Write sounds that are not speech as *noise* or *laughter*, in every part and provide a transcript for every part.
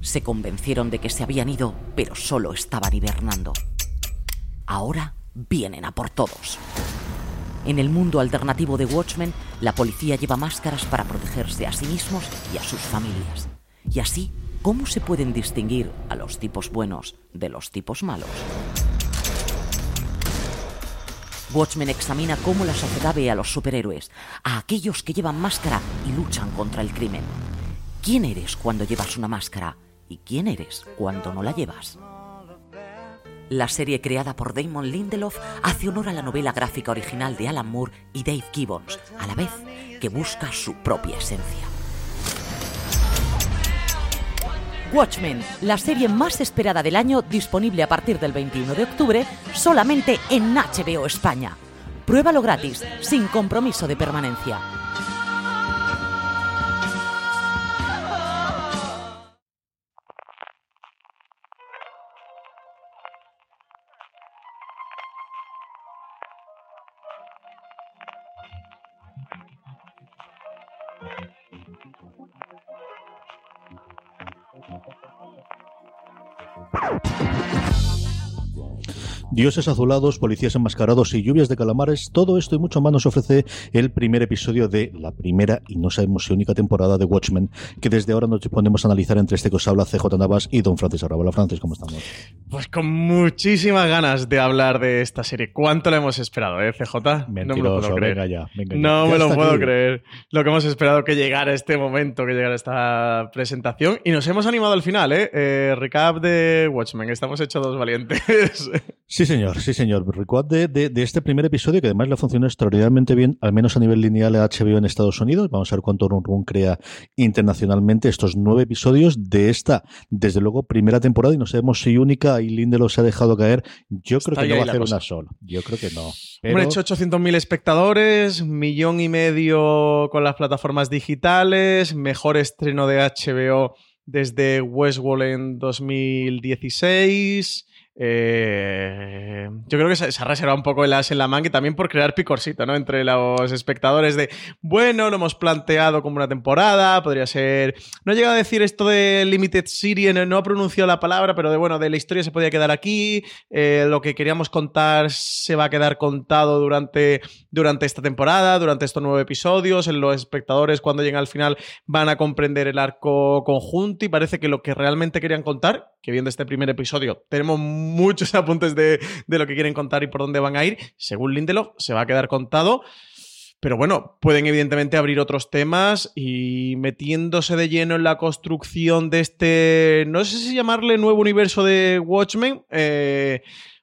Se convencieron de que se habían ido, pero solo estaban hibernando. Ahora vienen a por todos. En el mundo alternativo de Watchmen, la policía lleva máscaras para protegerse a sí mismos y a sus familias. Y así, ¿cómo se pueden distinguir a los tipos buenos de los tipos malos? Watchmen examina cómo la sociedad ve a los superhéroes, a aquellos que llevan máscara y luchan contra el crimen. ¿Quién eres cuando llevas una máscara? ¿Y quién eres cuando no la llevas? La serie creada por Damon Lindelof hace honor a la novela gráfica original de Alan Moore y Dave Gibbons, a la vez que busca su propia esencia. Watchmen, la serie más esperada del año, disponible a partir del 21 de octubre, solamente en HBO España. Pruébalo gratis, sin compromiso de permanencia. Thank you. Dioses azulados, policías enmascarados y lluvias de calamares, todo esto y mucho más nos ofrece el primer episodio de la primera y no sabemos si única temporada de Watchmen, que desde ahora nos ponemos a analizar entre este que os habla CJ Navas y Don Francis Arrabola. Francis, ¿cómo estamos? Pues con muchísimas ganas de hablar de esta serie. ¿Cuánto la hemos esperado, eh, CJ? Mentiroso, no me lo puedo creer. venga ya, venga ya. No Ya me lo puedo aquí. creer. Lo que hemos esperado que llegara este momento, que llegara esta presentación. Y nos hemos animado al final, ¿eh? Eh, recap de Watchmen. Estamos hechos dos valientes. *laughs* *laughs* Sí, señor, sí, señor. Recuerd de, de, de este primer episodio que además le funcionó extraordinariamente bien, al menos a nivel lineal a HBO en Estados Unidos. Vamos a ver cuánto Run Run crea internacionalmente estos nueve episodios de esta, desde luego, primera temporada. Y no sabemos si única y Lindelof se ha dejado caer. Yo creo que no va a hacer cosa. una sola. Yo creo que no. Pero- Hemos hecho 800.000 espectadores, millón y medio con las plataformas digitales, mejor estreno de HBO desde Westworld en 2016. Eh, yo creo que se, ha reservado un poco el as en la manga y también por crear picorcito, ¿no? Entre los espectadores de, bueno, lo hemos planteado como una temporada, podría ser... No he llegado a decir esto de Limited Series, no, no pronunciado la palabra, pero de, bueno, de la historia se podía quedar aquí, eh, lo que queríamos contar se va a quedar contado durante, durante esta temporada, durante estos nueve episodios, los espectadores cuando lleguen al final van a comprender el arco conjunto y parece que lo que realmente querían contar, que viendo este primer episodio tenemos muchos *laughs* apuntes de, de lo que quieren contar y por dónde van a ir, según Lindelof se va a quedar contado. Pero bueno, pueden evidentemente abrir otros temas y metiéndose de lleno en la construcción de este, no sé si llamarle nuevo universo de Watchmen, eh,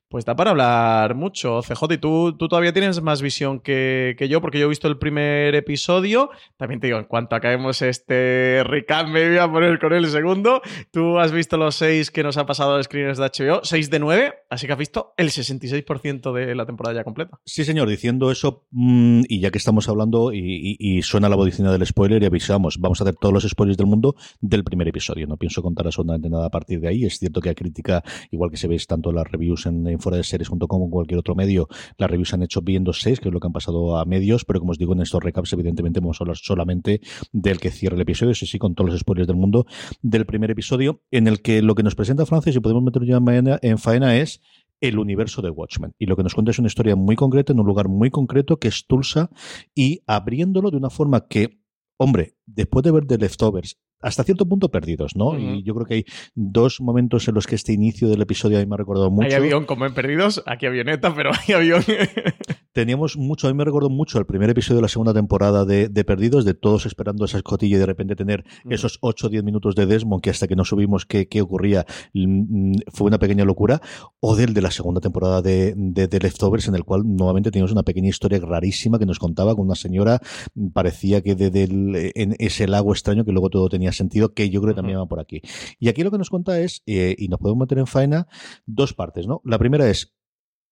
pues da para hablar mucho. CJ, y tú, tú todavía tienes más visión que, que yo, porque yo he visto el primer episodio. También te digo, en cuanto acabemos este recap, me voy a poner con el segundo. Tú has visto los seis que nos ha pasado de screeners de HBO, 6 de 9, así que has visto el 66% de la temporada ya completa. Sí, señor, diciendo eso, mm, y ya que estamos hablando y, suena la bodicina del spoiler y avisamos, vamos a hacer todos los spoilers del mundo del primer episodio. No pienso contar absolutamente nada a partir de ahí. Es cierto que a crítica, igual que se veis tanto las reviews en, fuera de series.com como en cualquier otro medio, las reviews se han hecho viendo seis, que es lo que han pasado a medios, pero como os digo, en estos recaps, evidentemente, vamos a hablar solamente del que cierra el episodio, sí, sí, con todos los spoilers del mundo del primer episodio, en el que lo que nos presenta Francis, y podemos meter ya en faena, es el universo de Watchmen. Y lo que nos cuenta es una historia muy concreta, en un lugar muy concreto, que es Tulsa, y abriéndolo de una forma que, hombre, después de ver The Leftovers, hasta cierto punto perdidos, ¿no? Y yo creo que hay dos momentos en los que este inicio del episodio a mí me ha recordado mucho. Hay avión como en Perdidos, aquí avioneta, pero hay avión. *laughs* Teníamos mucho, a mí me recuerdo mucho el primer episodio de la segunda temporada de, de Perdidos, de todos esperando esa escotilla y de repente tener Mm. esos 8 o 10 minutos de Desmond, que hasta que no subimos qué, qué ocurría, mm, fue una pequeña locura, o del de la segunda temporada de, de, de Leftovers, en el cual nuevamente teníamos una pequeña historia rarísima que nos contaba con una señora, mm, parecía que de- en, ese lago extraño que luego todo tenía sentido, que yo creo que también va por aquí. Y aquí lo que nos cuenta es, eh, y nos podemos meter en faena, dos partes, ¿no? La primera es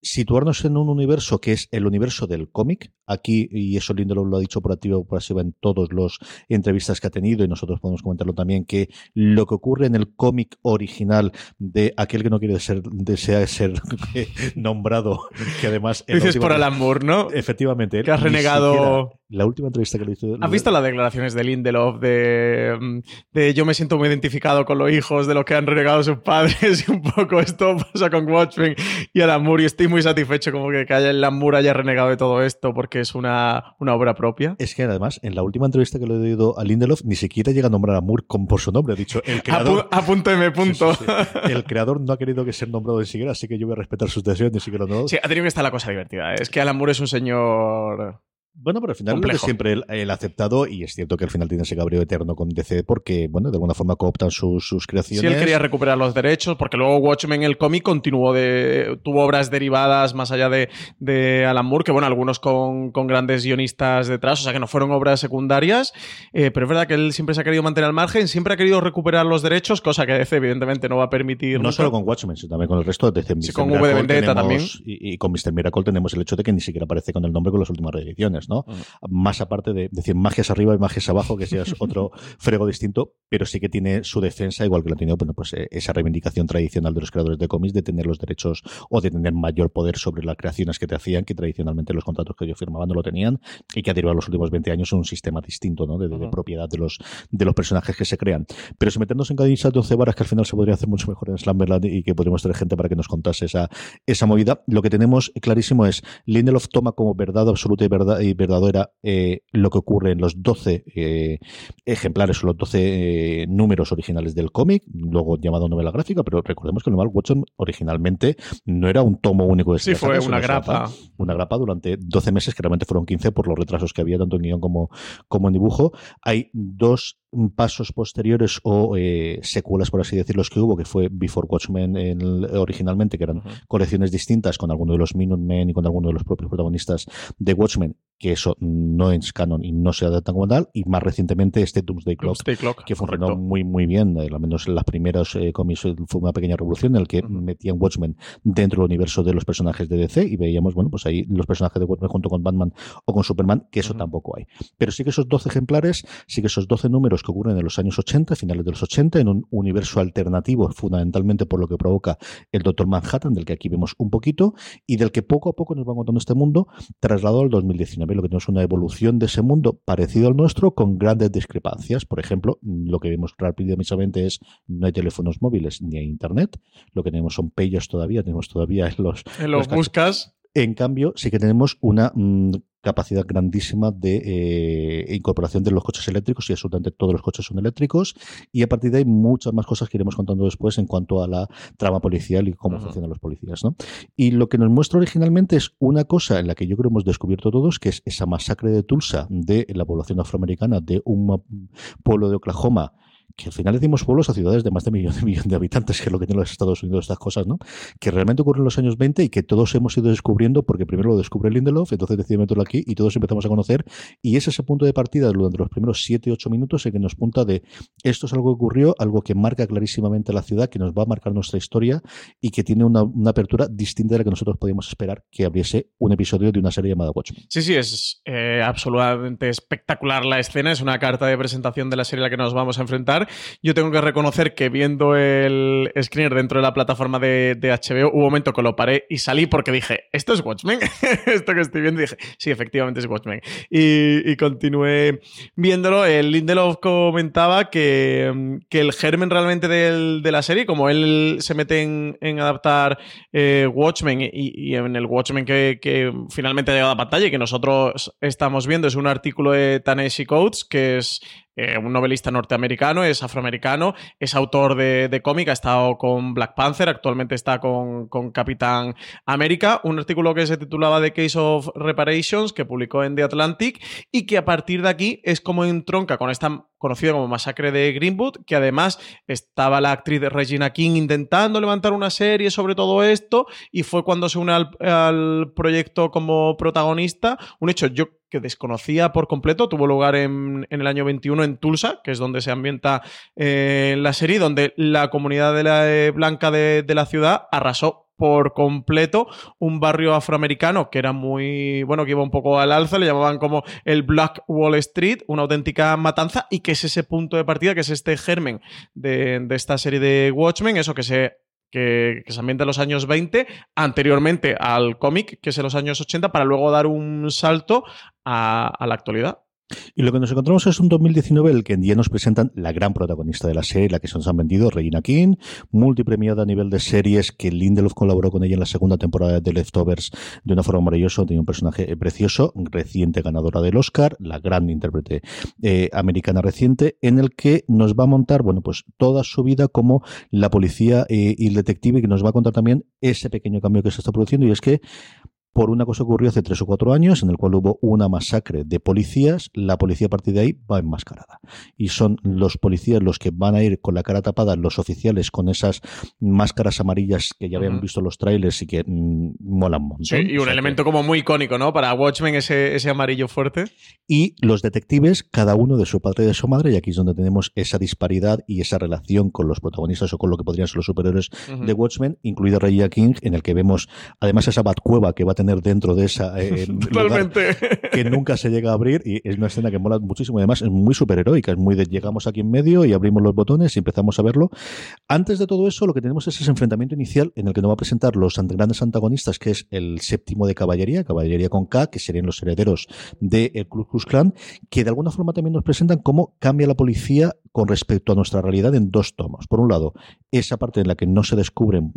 situarnos en un universo que es el universo del cómic. Aquí, y eso Lindelof lo ha dicho por activo por pasiva en todas las entrevistas que ha tenido, y nosotros podemos comentarlo también, que lo que ocurre en el cómic original de aquel que no quiere ser, desea ser *laughs* nombrado, que además... Dices por Alan Moore, ¿no? Efectivamente. Que has renegado... La última entrevista que le hizo... ¿Has visto las declaraciones de Lindelof de, de yo me siento muy identificado con los hijos de los que han renegado sus padres y un poco esto pasa con Watchmen y Alan Moore y estoy muy satisfecho como que, que haya el Lamour haya renegado de todo esto porque es una, una, obra propia. Es que además, en la última entrevista que le he dado a Lindelof, ni siquiera llega a nombrar a Moore con, por su nombre. Ha dicho, el *laughs* creador... A, punto. Sí, sí, sí. El creador no ha querido que sea nombrado ni siquiera, así que yo voy a respetar sus decisiones, ni siquiera no. Sí, ha tenido que estar la cosa divertida. ¿eh? Es que Alan Moore es un señor bueno, pero al final lo que siempre ha aceptado, y es cierto que al final tiene ese cabreo eterno con DC porque, bueno, de alguna forma cooptan sus, sus creaciones. Sí, él quería recuperar los derechos, porque luego Watchmen, el cómic, continuó de. tuvo obras derivadas más allá de, de Alan Moore, que bueno, algunos con, con, grandes guionistas detrás, o sea que no fueron obras secundarias, eh, pero es verdad que él siempre se ha querido mantener al margen, siempre ha querido recuperar los derechos, cosa que DC evidentemente no va a permitir. No nunca. solo con Watchmen, sino también con el resto de DC. Sí, con V de Vendetta tenemos, también. Y, y, con Mr. Miracle tenemos el hecho de que ni siquiera aparece con el nombre con las últimas reediciones, ¿no? Más aparte de decir magias arriba y magias abajo, que sea *laughs* otro frego distinto, pero sí que tiene su defensa, igual que lo ha tenido bueno, pues, eh, esa reivindicación tradicional de los creadores de cómics de tener los derechos o de tener mayor poder sobre las creaciones que te hacían, que tradicionalmente los contratos que ellos firmaban no lo tenían, y que ha derivado los últimos 20 años un sistema distinto ¿no? de, de, de, propiedad de los, de los personajes que se crean. Pero si meternos en cadillas de 11 varas, que al final se podría hacer mucho mejor en Slumberland y que podríamos tener gente para que nos contase esa, esa movida, lo que tenemos clarísimo es Lindelof toma como verdad absoluta y, verdad, y verdadera eh, lo que ocurre en los 12 eh, ejemplares o los 12 eh, números originales del cómic, luego llamado novela gráfica, pero recordemos que el Normal Watson originalmente no era un tomo único de Sí, fue una grapa. Una grapa durante 12 meses, que realmente fueron 15 por los retrasos que había tanto en guion como, como en dibujo. Hay dos pasos posteriores o eh, secuelas, por así decirlo, que hubo, que fue Before Watchmen en el, originalmente, que eran uh -huh. colecciones distintas con alguno de los Minutemen y con alguno de los propios protagonistas de Watchmen, que eso no es canon y no se adapta como tal, y más recientemente este Doomsday Clock, Doomsday Clock que funcionó correcto. muy muy bien, eh, al menos en las primeras eh, cómics fue una pequeña revolución en el que uh -huh. metían Watchmen dentro del universo de los personajes de DC y veíamos, bueno, pues ahí los personajes de Watchmen junto con Batman o con Superman, que eso uh -huh. tampoco hay. Pero sí que esos 12 ejemplares, sí que esos 12 números que ocurren en los años 80, finales de los 80, en un universo alternativo, fundamentalmente por lo que provoca el Doctor Manhattan, del que aquí vemos un poquito, y del que poco a poco nos va contando este mundo, trasladado al 2019. Lo que tenemos una evolución de ese mundo parecido al nuestro, con grandes discrepancias. Por ejemplo, lo que vemos rápidamente es no hay teléfonos móviles ni hay internet. Lo que tenemos son pagers todavía, tenemos todavía en *laughs* los... En los buscas. En cambio, sí que tenemos una mmm, capacidad grandísima de eh, incorporación de los coches eléctricos y absolutamente todos los coches son eléctricos y a partir de ahí muchas más cosas que iremos contando después en cuanto a la trama policial y cómo uh -huh. funcionan los policías. ¿no? Y lo que nos muestra originalmente es una cosa en la que yo creo hemos descubierto todos, que es esa masacre de Tulsa de la población afroamericana de un pueblo de Oklahoma que al final decimos pueblos o ciudades de más de millón de millón de habitantes, que es lo que tienen los Estados Unidos, estas cosas, ¿no? Que realmente ocurren en los años 20 y que todos hemos ido descubriendo, porque primero lo descubre Lindelof, entonces decide meterlo aquí y todos empezamos a conocer. Y es ese punto de partida durante los primeros 7, 8 minutos en que nos punta de esto es algo que ocurrió, algo que marca clarísimamente la ciudad, que nos va a marcar nuestra historia y que tiene una, una apertura distinta de la que nosotros podíamos esperar que abriese un episodio de una serie llamada Watchmen. Sí, sí, es eh, absolutamente espectacular la escena, es una carta de presentación de la serie a la que nos vamos a enfrentar yo tengo que reconocer que viendo el screener dentro de la plataforma de, HBO, hubo un momento que lo paré y salí porque dije, ¿esto es Watchmen? *laughs* esto que estoy viendo, dije, sí, efectivamente es Watchmen. Y, continué viéndolo. El Lindelof comentaba que, que el germen realmente del, de la serie, como él se mete en, adaptar eh, Watchmen y, en el Watchmen que, finalmente ha llegado a pantalla y que nosotros estamos viendo, es un artículo de Tennessee Coates, que es eh, un novelista norteamericano, es afroamericano, es autor de, de cómic, ha estado con Black Panther, actualmente está con, con, Capitán América, un artículo que se titulaba The Case of Reparations, que publicó en The Atlantic, y que a partir de aquí es como entronca con esta conocida como Masacre de Greenwood, que además estaba la actriz Regina King intentando levantar una serie sobre todo esto y fue cuando se une al, proyecto como protagonista, un hecho yo que desconocía por completo, tuvo lugar en, el año 21 en Tulsa, que es donde se ambienta eh, la serie, donde la comunidad eh, blanca de la ciudad arrasó por completo un barrio afroamericano que era muy, bueno, que iba un poco al alza, le llamaban como el Black Wall Street, una auténtica matanza, y que es ese punto de partida, que es este germen de, esta serie de Watchmen, eso que se que, se ambienta en los años 20, anteriormente al cómic, que es en los años 80, para luego dar un salto a la actualidad. Y lo que nos encontramos es un 2019 el que en día nos presentan la gran protagonista de la serie, la que se nos han vendido, Regina King, multipremiada a nivel de series, que Lindelof colaboró con ella en la segunda temporada de Leftovers de una forma maravillosa, tiene un personaje precioso, reciente ganadora del Oscar, la gran intérprete eh, americana reciente, en el que nos va a montar, bueno, pues toda su vida como la policía eh, y el detective, y que nos va a contar también ese pequeño cambio que se está produciendo, y es que por una cosa que ocurrió hace tres o cuatro años, en el cual hubo una masacre de policías, la policía a partir de ahí va enmascarada. Y son los policías los que van a ir con la cara tapada, los oficiales con esas máscaras amarillas que ya habían visto los trailers y que mm, molan mucho. Sí, y un elemento como muy icónico, ¿no? Para Watchmen, ese, ese amarillo fuerte. Y los detectives, cada uno de su padre y de su madre, y aquí es donde tenemos esa disparidad y esa relación con los protagonistas o con lo que podrían ser los superiores de Watchmen, incluida Raya King, en el que vemos además esa Batcueva que va a tener dentro de esa eh, *laughs* que nunca se llega a abrir y es una escena que mola muchísimo y además es muy superheroica, es muy de llegamos aquí en medio y abrimos los botones y empezamos a verlo. Antes de todo eso, lo que tenemos es ese enfrentamiento inicial en el que nos va a presentar los grandes antagonistas, que es el séptimo de caballería, caballería con K, que serían los herederos del de Klux Klan, que de alguna forma también nos presentan cómo cambia la policía con respecto a nuestra realidad en dos tomos. Por un lado, esa parte en la que no se descubren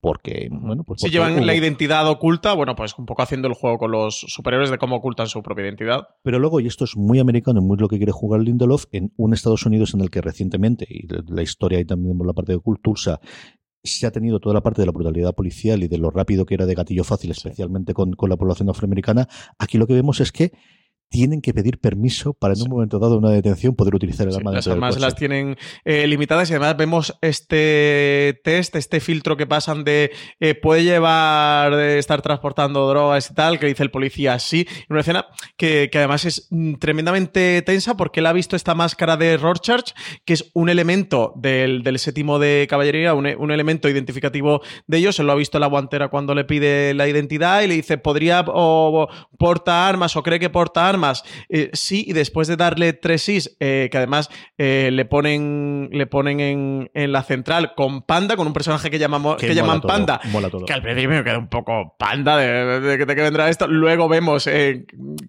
porque, bueno, pues si llevan la identidad oculta, bueno, pues un poco haciendo el juego con los superiores de cómo ocultan su propia identidad. Pero luego, y esto es muy americano y muy lo que quiere jugar Lindelof, en un Estados Unidos en el que recientemente, y la historia y también por la parte de Cultursa, se ha tenido toda la parte de la brutalidad policial y de lo rápido que era de gatillo fácil, especialmente con, con la población afroamericana, aquí lo que vemos es que tienen que pedir permiso para en un momento dado una detención poder utilizar el arma. las armas las tienen eh, limitadas y además vemos este test, este filtro que pasan de eh, puede llevar, de estar transportando drogas y tal, que dice el policía sí. Una escena que, además es mm, tremendamente tensa porque él ha visto esta máscara de Rorschach, que es un elemento del, séptimo de caballería, un, elemento identificativo de ellos. Se lo ha visto en la guantera cuando le pide la identidad y le dice, podría o, porta armas o cree que porta armas más eh, sí, y después de darle tres sís, eh, que además eh, le ponen, le ponen en, la central con Panda, con un personaje que, llaman que llaman Panda, que al principio me queda un poco Panda de, de, de, que vendrá esto. Luego vemos,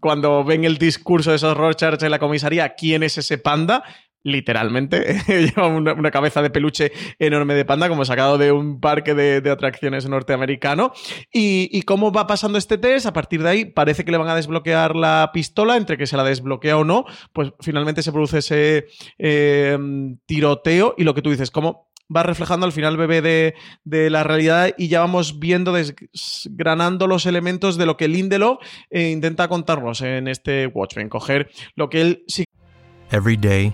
cuando ven el discurso de esos Rorschach en la comisaría, quién es ese Panda literalmente. *laughs* Lleva una, cabeza de peluche enorme de panda, como sacado de un parque de, atracciones norteamericano. Y, cómo va pasando este test, a partir de ahí parece que le van a desbloquear la pistola, entre que se la desbloquea o no, pues finalmente se produce ese em, tiroteo y lo que tú dices, cómo va reflejando al final bebé de, de, la realidad y ya vamos viendo, desgranando los elementos de lo que Lindelof eh, intenta contarnos en este Watchmen, coger lo que él sí. Every day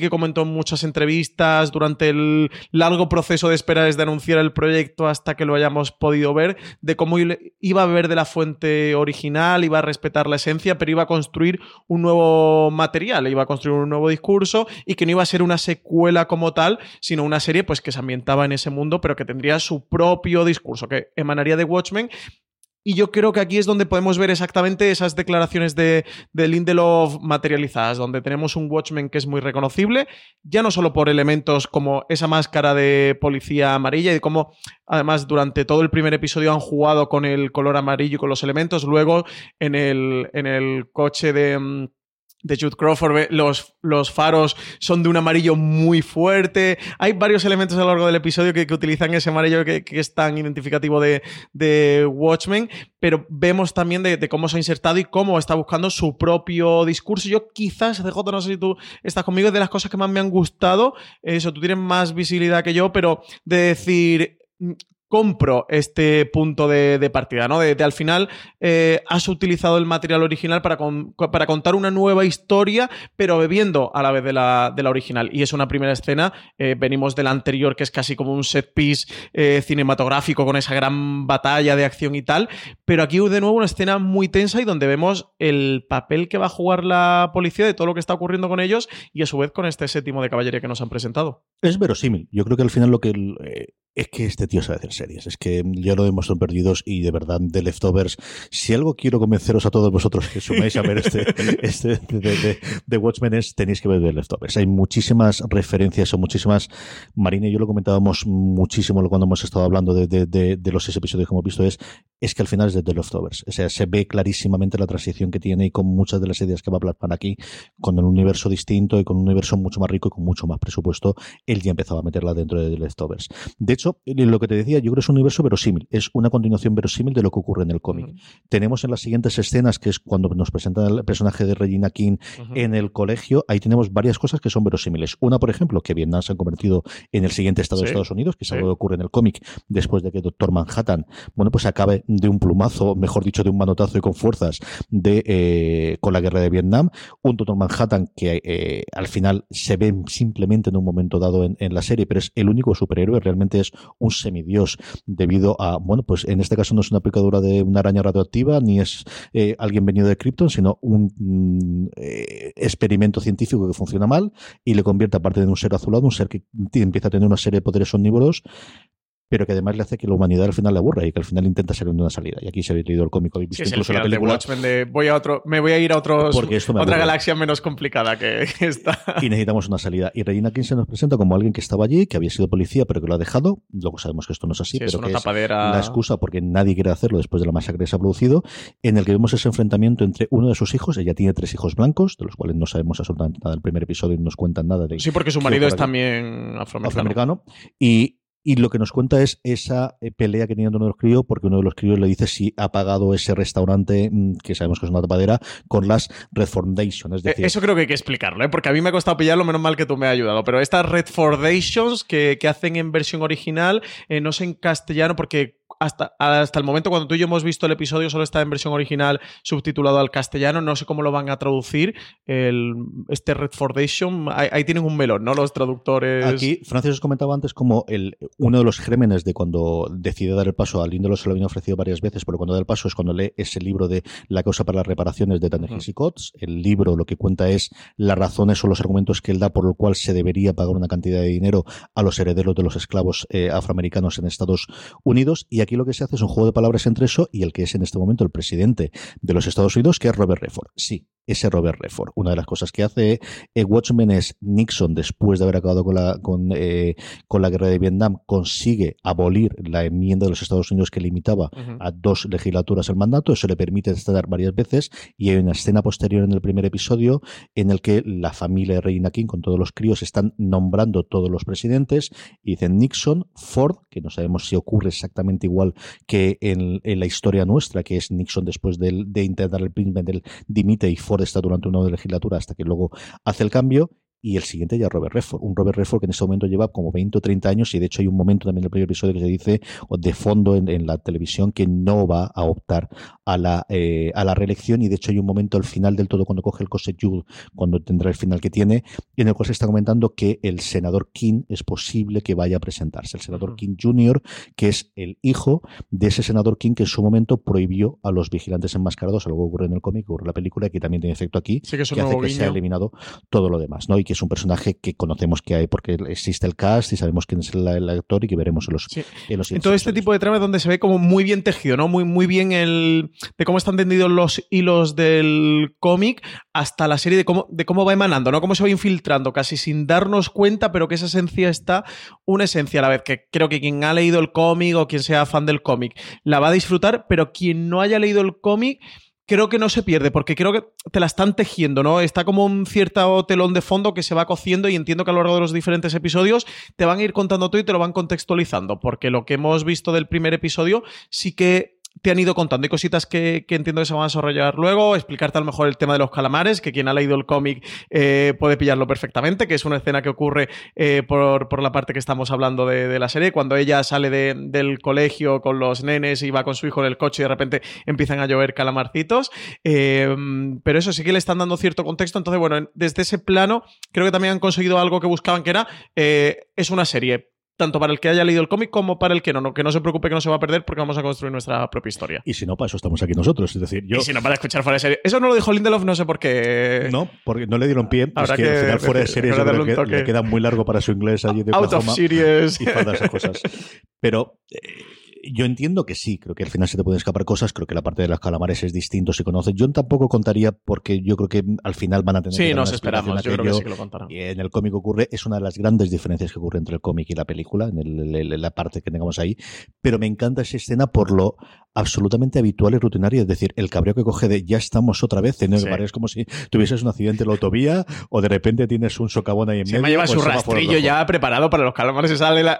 que comentó en muchas entrevistas durante el largo proceso de espera desde anunciar el proyecto hasta que lo hayamos podido ver, de cómo iba a ver de la fuente original, iba a respetar la esencia, pero iba a construir un nuevo material, iba a construir un nuevo discurso y que no iba a ser una secuela como tal, sino una serie pues que se ambientaba en ese mundo, pero que tendría su propio discurso, que emanaría de Watchmen y yo creo que aquí es donde podemos ver exactamente esas declaraciones de, de, Lindelof materializadas, donde tenemos un Watchmen que es muy reconocible, ya no solo por elementos como esa máscara de policía amarilla y cómo además durante todo el primer episodio han jugado con el color amarillo y con los elementos, luego en el, en el coche de mm, de Jude Crawford, los, los faros son de un amarillo muy fuerte. Hay varios elementos a lo largo del episodio que, utilizan ese amarillo que, es tan identificativo de, de Watchmen, pero vemos también de, cómo se ha insertado y cómo está buscando su propio discurso. Yo quizás, DJ, no sé si tú estás conmigo, es de las cosas que más me han gustado. Eso, tú tienes más visibilidad que yo, pero de decir compro este punto de, partida, ¿no? De, al final eh, has utilizado el material original para, para, contar una nueva historia, pero bebiendo a la vez de la, de la original. Y es una primera escena, eh, venimos de la anterior, que es casi como un set piece eh, cinematográfico con esa gran batalla de acción y tal, pero aquí de nuevo una escena muy tensa y donde vemos el papel que va a jugar la policía de todo lo que está ocurriendo con ellos y a su vez con este séptimo de caballería que nos han presentado. Es verosímil. Yo creo que al final lo que es que este tío sabe hacer series. Es que ya lo hemos perdidos y de verdad, de Leftovers, si algo quiero convenceros a todos vosotros que sumáis a ver este, *laughs* este de, de, Watchmen es tenéis que ver The Leftovers. Hay muchísimas referencias o muchísimas. Marina y yo lo comentábamos muchísimo cuando hemos estado hablando de, de, los seis episodios que hemos visto. Es, es que al final es de The Leftovers. O sea, se ve clarísimamente la transición que tiene y con muchas de las ideas que va a plasmar aquí, con un universo distinto y con un universo mucho más rico y con mucho más presupuesto. Él ya empezaba a meterla dentro de The Leftovers. De hecho, lo que te decía, yo creo que es un universo verosímil, es una continuación verosímil de lo que ocurre en el cómic. Tenemos en las siguientes escenas, que es cuando nos presentan el personaje de Regina King en el colegio, ahí tenemos varias cosas que son verosímiles. Una, por ejemplo, que Vietnam se ha convertido en el siguiente estado de Estados Unidos, que es algo que ocurre en el cómic después de que Doctor Manhattan, bueno, pues acabe de un plumazo, mejor dicho, de un manotazo y con fuerzas de eh, con la guerra de Vietnam. Un Doctor Manhattan que eh, al final se ve simplemente en un momento dado en, en la serie, pero es el único superhéroe, realmente es un semidios debido a, bueno, pues en este caso no es una picadura de una araña radioactiva ni es eh, alguien venido de Krypton, sino un mm, eh, experimento científico que funciona mal y le convierte, aparte de un ser azulado, un ser que empieza a tener una serie de poderes omnívoros pero que además le hace que la humanidad al final le aburra y que al final intenta salir de una salida. Y aquí se ha leído el cómico, visto incluso la película. voy a otro, me voy a ir a otros, otra galaxia menos complicada *laughs* que esta. Y necesitamos una salida. Y Regina King se nos presenta como alguien que estaba allí, que había sido policía, pero que lo ha dejado. Luego sabemos que esto no es así, pero que es la excusa porque nadie quiere hacerlo después de la masacre que se ha producido, en el que vemos ese enfrentamiento entre uno de sus hijos, ella tiene tres hijos blancos, de los cuales no sabemos absolutamente nada del primer episodio y no nos cuentan nada de Sí, porque su marido es también afroamericano. afroamericano. Y y lo que nos cuenta es esa eh, pelea que tiene uno de los críos, porque uno de los críos le dice si ha pagado ese restaurante, mm, que sabemos que es una tapadera, con las Red. Es decir, Eso creo que hay que explicarlo, ¿eh? porque a mí me ha costado pillarlo, menos mal que tú me has ayudado. Pero estas Red Foundations que, que hacen en versión original, eh, no sé en castellano, porque hasta, hasta el momento, cuando tú y yo hemos visto el episodio, solo está en versión original subtitulado al castellano. No sé cómo lo van a traducir. El, este Red Foundation, ahí, tienen un melón, ¿no? Los traductores. Aquí, Francis os comentaba antes como el, uno de los gérmenes de cuando decide dar el paso, a Lindelo se lo habían ofrecido varias veces, pero cuando da el paso es cuando lee ese libro de La causa para las reparaciones de Tannehill y Coates. El libro lo que cuenta es las razones o los argumentos que él da por lo cual se debería pagar una cantidad de dinero a los herederos de los esclavos eh, afroamericanos en Estados Unidos. Y aquí aquí lo que se hace es un juego de palabras entre eso y el que es en este momento el presidente de los Estados Unidos, que es Robert Redford. Sí, ese Robert Redford. Una de las cosas que hace eh, Watchmen es Nixon, después de haber acabado con la, con, eh, con la guerra de Vietnam, consigue abolir la enmienda de los Estados Unidos que limitaba a dos legislaturas el mandato. Eso le permite estar varias veces. Y hay una escena posterior en el primer episodio en el que la familia de Reina King, con todos los críos, están nombrando todos los presidentes. Y dicen Nixon, Ford, que no sabemos si ocurre exactamente igual que en, la historia nuestra, que es Nixon después de, de intentar el impeachment, del dimite y Ford está durante una legislatura hasta que luego hace el cambio y el siguiente ya Robert Redford, un Robert Redford que en ese momento lleva como 20 o 30 años y de hecho hay un momento también en el primer episodio que se dice de fondo en, la televisión que no va a optar a la, eh, a la reelección y de hecho hay un momento al final del todo cuando coge el Cosset cuando tendrá el final que tiene, en el cual se está comentando que el senador King es posible que vaya a presentarse, el senador King Jr., que es el hijo de ese senador King que en su momento prohibió a los vigilantes enmascarados, algo ocurre en el cómic, ocurre en la película, que también tiene efecto aquí, que, hace que se ha eliminado todo lo demás, ¿no? Y que es un personaje que conocemos que hay porque existe el cast y sabemos quién es el, actor y que veremos en los, en todo este tipo de tramas donde se ve como muy bien tejido, ¿no? Muy, muy bien el de cómo están tendidos los hilos del cómic hasta la serie de cómo, de cómo va emanando, ¿no? Cómo se va infiltrando casi sin darnos cuenta, pero que esa esencia está una esencia a la vez, que creo que quien ha leído el cómic o quien sea fan del cómic la va a disfrutar, pero quien no haya leído el cómic creo que no se pierde, porque creo que te la están tejiendo, ¿no? Está como un cierto telón de fondo que se va cociendo y entiendo que a lo largo de los diferentes episodios te van a ir contando todo y te lo van contextualizando, porque lo que hemos visto del primer episodio sí que te han ido contando. Hay cositas que, entiendo que se van a desarrollar luego. Explicarte a lo mejor el tema de los calamares, que quien ha leído el cómic eh, puede pillarlo perfectamente, que es una escena que ocurre eh, por, la parte que estamos hablando de, la serie, cuando ella sale del colegio con los nenes y va con su hijo en el coche y de repente empiezan a llover calamarcitos. Eh, pero eso sí que le están dando cierto contexto. Entonces, bueno, desde ese plano creo que también han conseguido algo que buscaban, que era, es una serie tanto para el que haya leído el cómic como para el que no, Que no se preocupe que no se va a perder porque vamos a construir nuestra propia historia. Y si no, para eso estamos aquí nosotros. Es decir, yo... Y si no, para escuchar fuera de serie. Eso no lo dijo Lindelof, no sé por qué. No, porque no le dieron pie. es que, al final fuera de serie le queda muy largo para su inglés allí de Out of series. Y todas esas cosas. *laughs* Pero... Eh, yo entiendo que sí, creo que al final se te pueden escapar cosas, creo que la parte de los calamares es distinto, se conoce. Yo tampoco contaría porque yo creo que al final van a tener... Sí, nos esperamos, yo creo que sí que lo contarán. Y en el cómic ocurre, es una de las grandes diferencias que ocurre entre el cómic y la película, en la parte que tengamos ahí, pero me encanta esa escena por lo absolutamente habitual y rutinario, es decir, el cabreo que coge de ya estamos otra vez, en es como si tuvieses un accidente en la autovía o de repente tienes un socavón ahí en medio. Se me lleva su rastrillo ya preparado para los calamares, se sale la,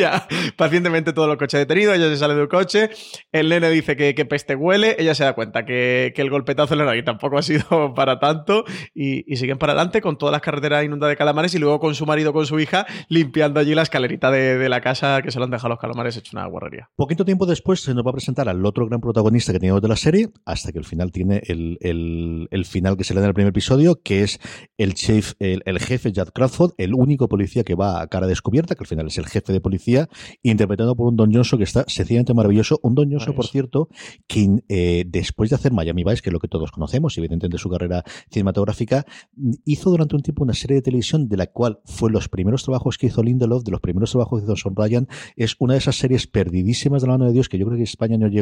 *laughs* pacientemente todo el coche detenido, ella se sale del coche, el nene dice que, que peste huele, ella se da cuenta que, que el golpetazo en el tampoco ha sido *laughs* para tanto y, y, siguen para adelante con todas las carreteras inundadas de calamares y luego con su marido, con su hija, limpiando allí la escalerita de, de la casa que se lo han dejado los calamares hecho una guarrería. Poquito tiempo después se nos va a presentar al otro gran protagonista que teníamos de la serie, hasta que el final tiene el, el, el final que se le da en el primer episodio, que es el, chef, el, el, jefe Jack Crawford, el único policía que va a cara descubierta, que al final es el jefe de policía, interpretado por un Don Johnson que está sencillamente maravilloso. Un Don Johnson, por cierto, que eh, después de hacer Miami Vice, que es lo que todos conocemos, evidentemente de su carrera cinematográfica, hizo durante un tiempo una serie de televisión de la cual fue los primeros trabajos que hizo Lindelof, de los primeros trabajos que hizo Son Ryan, es una de esas series perdidísimas de la mano de Dios que yo creo que España no llegó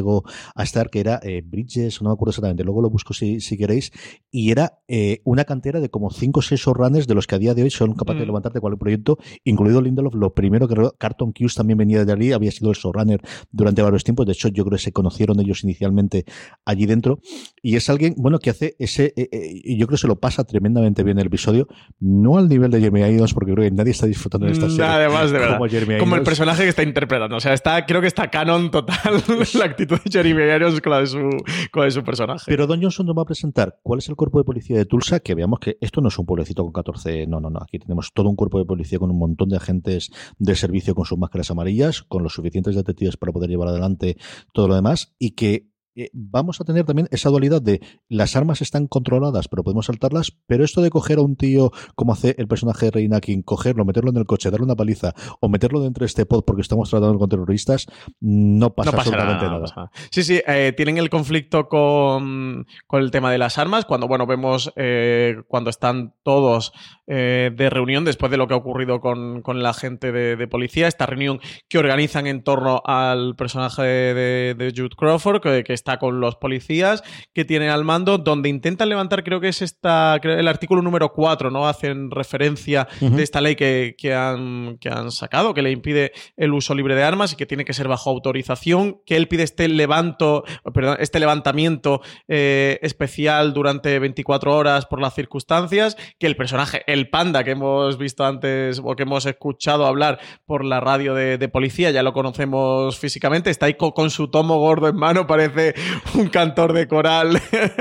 a estar, que era eh, Bridges, no me acuerdo exactamente, luego lo busco si, si queréis, y era eh, una cantera de como 5 o 6 showrunners de los que a día de hoy son capaces de mm. levantarte cualquier proyecto, incluido Lindelof, lo primero que Carton Cuse también venía de allí, había sido el showrunner durante varios tiempos, de hecho yo creo que se conocieron ellos inicialmente allí dentro, y es alguien, bueno, que hace ese, eh, y yo creo que se lo pasa tremendamente bien el episodio, no al nivel de Jeremy Irons, porque creo que nadie está disfrutando de esta mm, serie. Además, de verdad. Como, el personaje que está interpretando, o sea, está, creo que está canon total *laughs* la actitud de Jeremy Irons de su, su personaje. Pero Don Johnson nos va a presentar cuál es el cuerpo de policía de Tulsa, que veamos que esto no es un pueblecito con 14, no, no, no, aquí tenemos todo un cuerpo de policía con un montón de agentes de servicio con sus máscaras amarillas, con los suficientes detectives para poder llevar adelante todo lo demás, y que eh, vamos a tener también esa dualidad de las armas están controladas, pero podemos saltarlas, pero esto de coger a un tío como hace el personaje de Reina King, cogerlo, meterlo en el coche, darle una paliza o meterlo dentro de este pod porque estamos tratando con terroristas, no pasa, absolutamente nada. Sí, sí, eh, tienen el conflicto con, con, el tema de las armas, cuando, bueno, vemos eh, cuando están todos de reunión después de lo que ha ocurrido con, con la gente de, policía, esta reunión que organizan en torno al personaje de, de, Jude Crawford, que, que está con los policías que tienen al mando, donde intentan levantar, creo que es esta, el artículo número 4, ¿no? Hacen referencia de esta ley que, que, han, que han sacado, que le impide el uso libre de armas y que tiene que ser bajo autorización, que él pide este levanto, perdón, este levantamiento eh, especial durante 24 horas por las circunstancias, que el personaje, el panda que hemos visto antes o que hemos escuchado hablar por la radio de, policía, ya lo conocemos físicamente, está ahí con su tomo gordo en mano, parece *laughs* un cantor de coral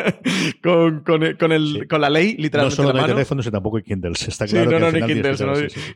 *laughs* con, con, el, con, la ley, literalmente. No solo no hay teléfonos, sino tampoco hay Kindles. Está claro no, no, ni Kindles.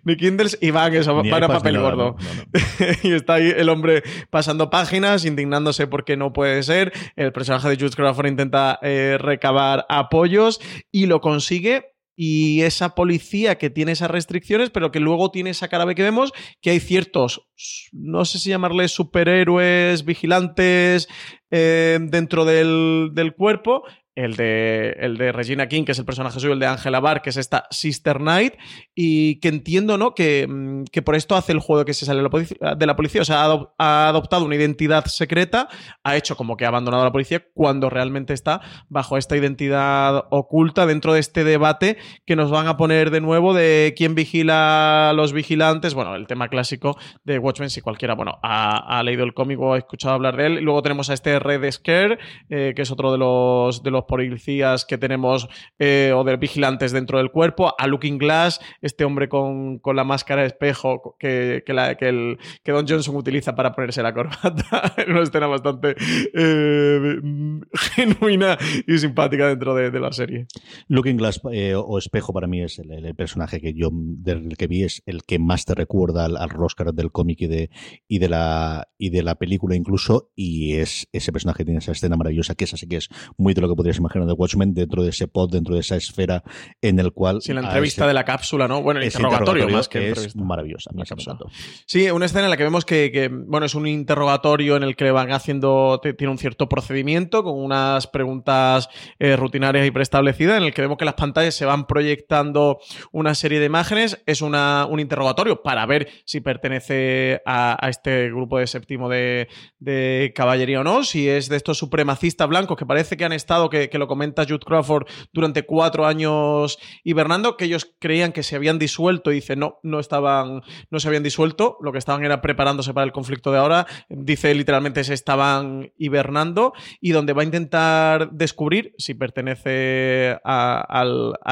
ni Kindles y van, eso, van a papel gordo. *laughs* y está ahí el hombre pasando páginas, indignándose porque no puede ser. El personaje de Jude Crawford intenta eh, recabar apoyos y lo consigue y esa policía que tiene esas restricciones, pero que luego tiene esa cara B que vemos, que hay ciertos, no sé si llamarles superhéroes, vigilantes, eh, dentro del, del, cuerpo, el de, el de Regina King, que es el personaje suyo, el de Angela Barr, que es esta Sister Knight, y que entiendo, ¿no? Que, mm, que por esto hace el juego que se sale de la policía, o sea, ha, adoptado una identidad secreta, ha hecho como que ha abandonado a la policía cuando realmente está bajo esta identidad oculta dentro de este debate que nos van a poner de nuevo de quién vigila a los vigilantes, bueno, el tema clásico de Watchmen, si cualquiera, bueno, ha, leído el cómic o ha escuchado hablar de él, luego tenemos a este Red Scare, eh, que es otro de los, de los policías que tenemos eh, o de vigilantes dentro del cuerpo, a Looking Glass, este hombre con, la máscara de espejo que, que, el, que Don Johnson utiliza para ponerse la corbata, *laughs* en una escena bastante eh, genuina y simpática dentro de, la serie. Looking Glass eh, o espejo para mí es el, personaje que yo del que vi es el que más te recuerda al, al Roscar del cómic y de, y, de la, y de la película incluso, y es ese personaje que tiene esa escena maravillosa, que es así que es muy de lo que podría imaginar de Watchmen dentro de ese pod, dentro de esa esfera en el cual. Sí, la entrevista de la cápsula, ¿no? Bueno, el interrogatorio, más que es maravillosa. Sí, una escena en la que vemos que, bueno, es un interrogatorio en el que van haciendo, tiene un cierto procedimiento con unas preguntas eh, rutinarias y preestablecidas, en el que vemos que las pantallas se van proyectando una serie de imágenes. Es una, un interrogatorio para ver si pertenece a, este grupo de séptimo de, de caballería o no, si es de estos supremacistas blancos que parece que han estado, que que, lo comenta Jude Crawford durante cuatro años hibernando, que ellos creían que se habían disuelto y dice, no, no estaban, no se habían disuelto, lo que estaban era preparándose para el conflicto de ahora, dice literalmente se estaban hibernando y donde va a intentar descubrir si pertenece a,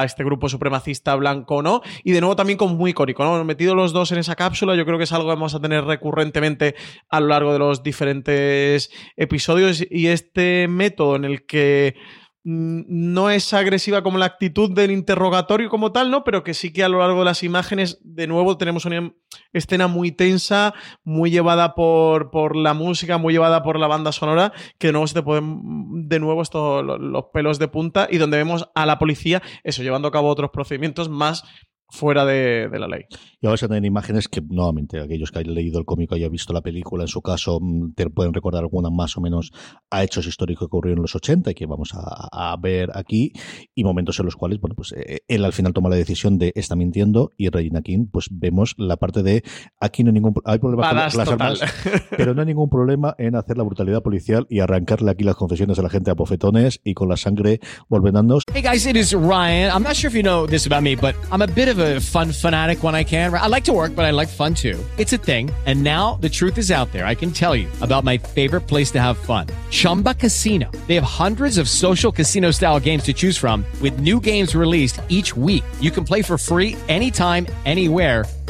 este grupo supremacista blanco o no, y de nuevo también con muy icónico, ¿no? Metido los dos en esa cápsula, yo creo que es algo que vamos a tener recurrentemente a lo largo de los diferentes episodios y este método en el que no es agresiva como la actitud del interrogatorio como tal, ¿no? Pero que sí que a lo largo de las imágenes, de nuevo, tenemos una escena muy tensa, muy llevada por, por la música, muy llevada por la banda sonora, que de nuevo se te pueden, de nuevo, estos, los pelos de punta, y donde vemos a la policía, eso, llevando a cabo otros procedimientos más fuera de, la ley. Y vamos a tener imágenes que, nuevamente, aquellos que hayan leído el cómic o hayan visto la película, en su caso, mm, te pueden recordar algunas más o menos a hechos históricos que ocurrieron en los 80 y que vamos a, ver aquí, y momentos en los cuales, bueno, pues eh, él al final toma la decisión de está mintiendo y Regina King, pues vemos la parte de aquí no hay ningún hay problema con las armas, *laughs* pero no hay ningún problema en hacer la brutalidad policial y arrancarle aquí las confesiones a la gente a bofetones y con la sangre volviéndonos. Hey guys, it is Ryan. I'm not sure if you know this about me, but I'm a bit of a fun fanatic when I can. I like to work, but I like fun too. It's a thing. And now the truth is out there. I can tell you about my favorite place to have fun. Chumba Casino. They have hundreds of social casino style games to choose from with new games released each week. You can play for free anytime, anywhere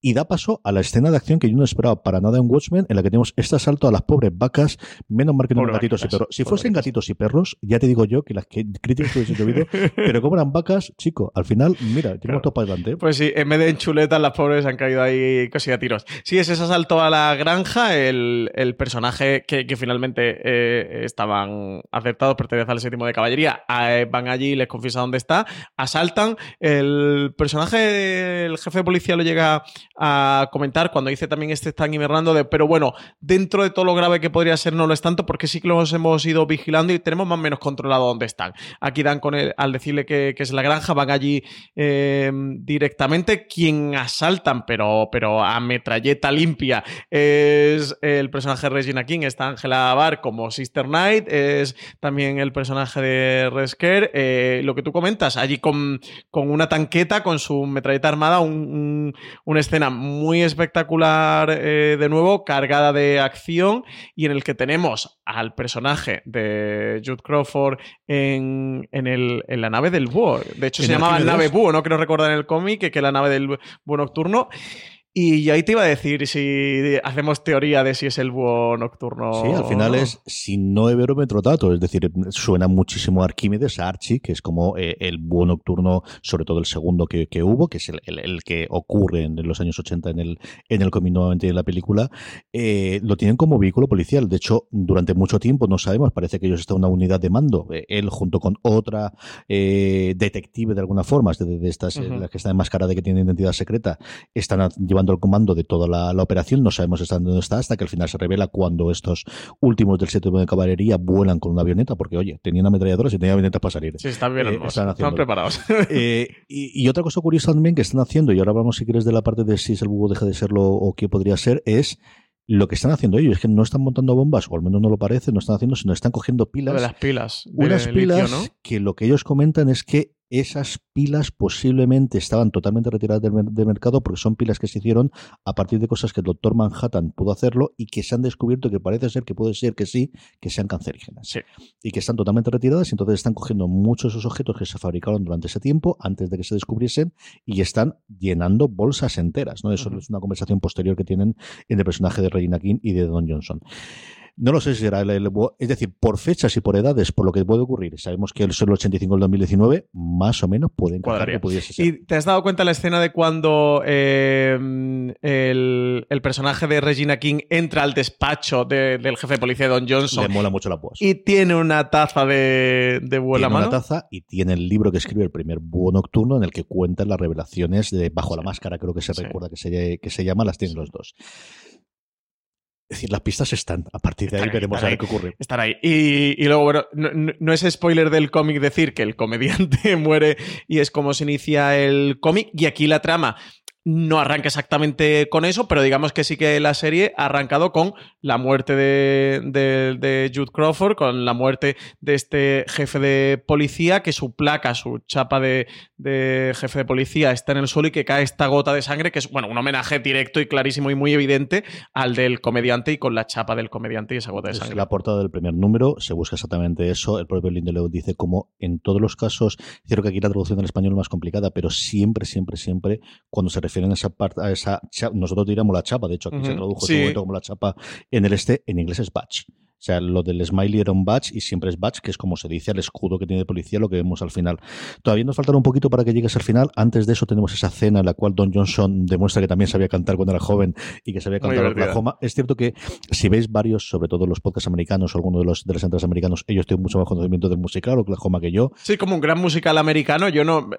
Y da paso a la escena de acción que yo no esperaba para nada en Watchmen, en la que tenemos este asalto a las pobres vacas, menos mal que no gatitos y perros. Si fuesen gatitos y perros, ya te digo yo que las críticas hubiesen llovido, *laughs* pero como eran vacas, chico, al final, mira, tenemos todo para adelante. Pues sí, en vez de en chuletas, las pobres han caído ahí casi a tiros. Sí, es ese asalto a la granja, el, personaje que, finalmente eh, estaban aceptados, pertenece al séptimo de caballería, eh, van allí, les confiesa dónde está, asaltan, el personaje, el jefe de policía lo llega a comentar cuando dice también este están hibernando de, pero bueno, dentro de todo lo grave que podría ser no lo es tanto porque sí que los hemos ido vigilando y tenemos más o menos controlado dónde están. Aquí dan con él, al decirle que, es la granja, van allí eh, directamente. Quien asaltan, pero, pero a metralleta limpia, es el personaje de Regina King, está Angela Barr como Sister Knight, es también el personaje de Resker. Eh, lo que tú comentas, allí con, con una tanqueta, con su metralleta armada, un, una escena escena muy espectacular eh, de nuevo, cargada de acción y en el que tenemos al personaje de Jude Crawford en, en, el, en la nave del búho. De hecho, se llamaba nave búho, no creo recordar en el cómic que, que la nave del búho nocturno. Y ahí te iba a decir si hacemos teoría de si es el búho nocturno. Sí, al final es sin no verómetro dato, es decir, suena muchísimo a Arquímedes, a Archie, que es como eh, el búho nocturno, sobre todo el segundo que, que hubo, que es el, el- el que ocurre en los años 80 en el, en el cómic nuevamente en la película, eh, lo tienen como vehículo policial. De hecho, durante mucho tiempo no sabemos, parece que ellos están en una unidad de mando, eh, él junto con otra detective de alguna forma, de, de estas, eh, Ujú. las que están enmascaradas de que tienen identidad secreta, están a- el comando de toda la, la operación, no sabemos hasta dónde está, hasta que al final se revela cuando estos últimos del 7 de caballería vuelan con una avioneta, porque oye, tenían ametralladoras y tenían avionetas para salir. Sí, están bien, Eh, están preparados. *laughs* Eh, y, y otra cosa curiosa también que están haciendo, y ahora hablamos si quieres de la parte de si es el búho deja de serlo o qué podría ser, es lo que están haciendo ellos, es que no están montando bombas, o al menos no lo parece, no están haciendo, sino están cogiendo pilas de las pilas. de unas pilas ¿no? que lo que ellos comentan es que esas pilas posiblemente estaban totalmente retiradas del, mer- del mercado porque son pilas que se hicieron a partir de cosas que el doctor Manhattan pudo hacerlo y que se han descubierto que parece ser que puede ser que sí, que sean cancerígenas. Sí. Y que están totalmente retiradas y entonces están cogiendo muchos de esos objetos que se fabricaron durante ese tiempo antes de que se descubriesen y están llenando bolsas enteras. ¿no? Eso es una conversación posterior que tienen entre el personaje de Regina King y de Don Johnson. No lo sé si será el, el- es decir, por fechas y por edades, por lo que puede ocurrir. Sabemos que el solo 85 del 2019, más o menos puede encajar Cuadraría. que pudiese ser. ¿Y te has dado cuenta la escena de cuando eh, el, el personaje de Regina King entra al despacho de- del jefe de policía Don Le Johnson mola mucho la voz. y tiene una taza de, de búho en la Tiene una mano? taza y tiene el libro que escribe el primer búho nocturno en el que cuenta las revelaciones de Bajo la Máscara, creo que se Sí. recuerda que se, que se llama, las tienen los dos. Es decir, las pistas están. A partir de ahí veremos a ver qué ocurre. Estar ahí. Y, y luego, bueno, no, no- no es spoiler del cómic decir que el comediante *laughs* muere y es como se inicia el cómic. Y aquí la trama no arranca exactamente con eso, pero digamos que sí que la serie ha arrancado con la muerte de, de- de Jude Crawford, con la muerte de este jefe de policía, que su placa, su chapa de, de jefe de policía está en el suelo y que cae esta gota de sangre, que es bueno, un homenaje directo y clarísimo y muy evidente al del comediante y con la chapa del comediante y esa gota de Es sangre. la portada del primer número, se busca exactamente eso. El propio Lindelof dice como en todos los casos, cierto que aquí la traducción al español es más complicada, pero siempre, siempre, siempre, cuando se refieren a esa parte, a esa nosotros diríamos la chapa, de hecho aquí se tradujo en sí. momento como la chapa en el este, en inglés es badge. O sea, lo del smiley era un badge y siempre es badge, que es como se dice al escudo que tiene de policía, lo que vemos al final. Todavía nos faltará un poquito para que llegues al final. Antes de eso tenemos esa cena en la cual Don Johnson demuestra que también sabía cantar cuando era joven y que sabía cantar. Oklahoma. Es cierto que si veis varios, sobre todo los podcasts americanos o algunos de los de las entradas americanos, ellos tienen mucho más conocimiento del musical Oklahoma que yo. Sí, como un gran musical americano. Yo no,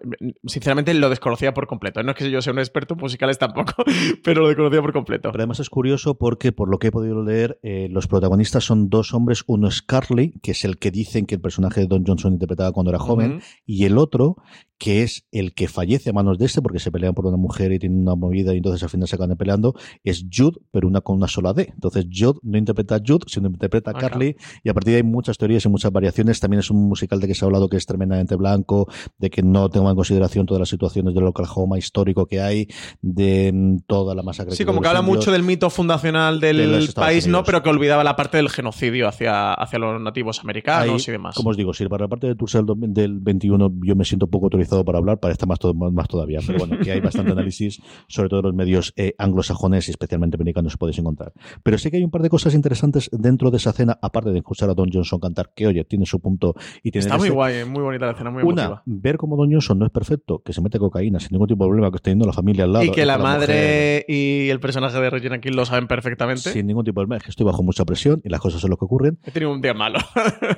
sinceramente, lo desconocía por completo. No es que yo sea un experto en musicales tampoco, *laughs* pero lo desconocía por completo. Pero además es curioso porque, por lo que he podido leer, eh, los protagonistas son dos hombres. Uno es Carly, que es el que dicen que el personaje de Don Johnson interpretaba cuando era joven, y el otro, que es el que fallece a manos de este, porque se pelean por una mujer y tienen una movida y entonces al final se acaban peleando, es Jude, pero una con una sola D. Entonces Jude no interpreta a Jude, sino interpreta a Ah, Carly, y a partir de ahí hay muchas teorías y muchas variaciones. También es un musical de que se ha hablado que es tremendamente blanco, de que no toma en consideración todas las situaciones del Oklahoma histórico que hay, de mm, toda la masacre. Sí, como que habla indios. mucho del mito fundacional del país, ¿no? Pero que olvidaba la parte del genocidio hacia, hacia los nativos americanos Ahí, y demás. Como os digo, si para la parte de do- del 21 yo me siento poco autorizado para hablar, para esta más, to- más, todavía. Pero bueno, que hay bastante análisis, sobre todo en los medios eh, anglosajones y especialmente americanos, podéis encontrar. Pero sí que hay un par de cosas interesantes dentro de esa cena, aparte de escuchar a Don Johnson cantar, que oye, tiene su punto y tiene Está muy guay, muy bonita la escena, muy Una, emotiva. ver cómo Don Johnson no es perfecto, que se mete cocaína sin ningún tipo de problema, que esté teniendo la familia al lado. Y que eh, la con mujer, madre y el personaje de Regina King lo saben perfectamente. sin ningún tipo de problema, es que estoy bajo mucha presión y las cosas son lo que ocurren. He tenido un día malo.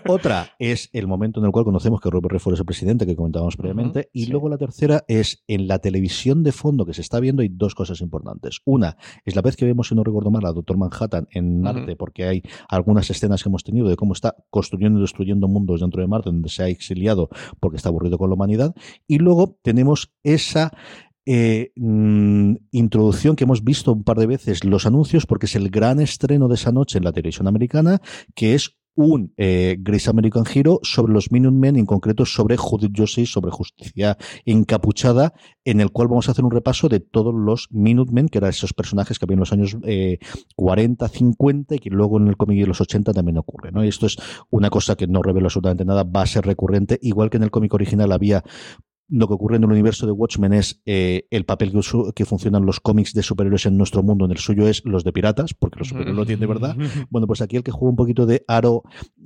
Otra es el momento en el cual conocemos que Robert Redford es el presidente que comentábamos previamente. Y sí. luego la tercera es en la televisión de fondo que se está viendo hay dos cosas importantes. Una es la vez que vemos, si no recuerdo mal, a Doctor Manhattan en. Marte, porque hay algunas escenas que hemos tenido de cómo está construyendo y destruyendo mundos dentro de Marte, donde se ha exiliado porque está aburrido con la humanidad. Y luego tenemos esa eh, mm, introducción que hemos visto un par de veces los anuncios porque es el gran estreno de esa noche en la televisión americana que es un eh, Grace American Hero sobre los Minutemen, en concreto sobre Judith Justice, sobre justicia encapuchada, en el cual vamos a hacer un repaso de todos los Minutemen, que eran esos personajes que había en los años eh, 40, 50 y que luego en el cómic de los 80 también ocurre. ¿no? Y esto es una cosa que no revela absolutamente nada, va a ser recurrente, igual que en el cómic original había lo que ocurre en el universo de Watchmen es eh, el papel que, funcionan los cómics de superhéroes en nuestro mundo, en el suyo es los de piratas, porque los superhéroes lo tienen de verdad. Bueno, pues aquí el que juega un poquito de aro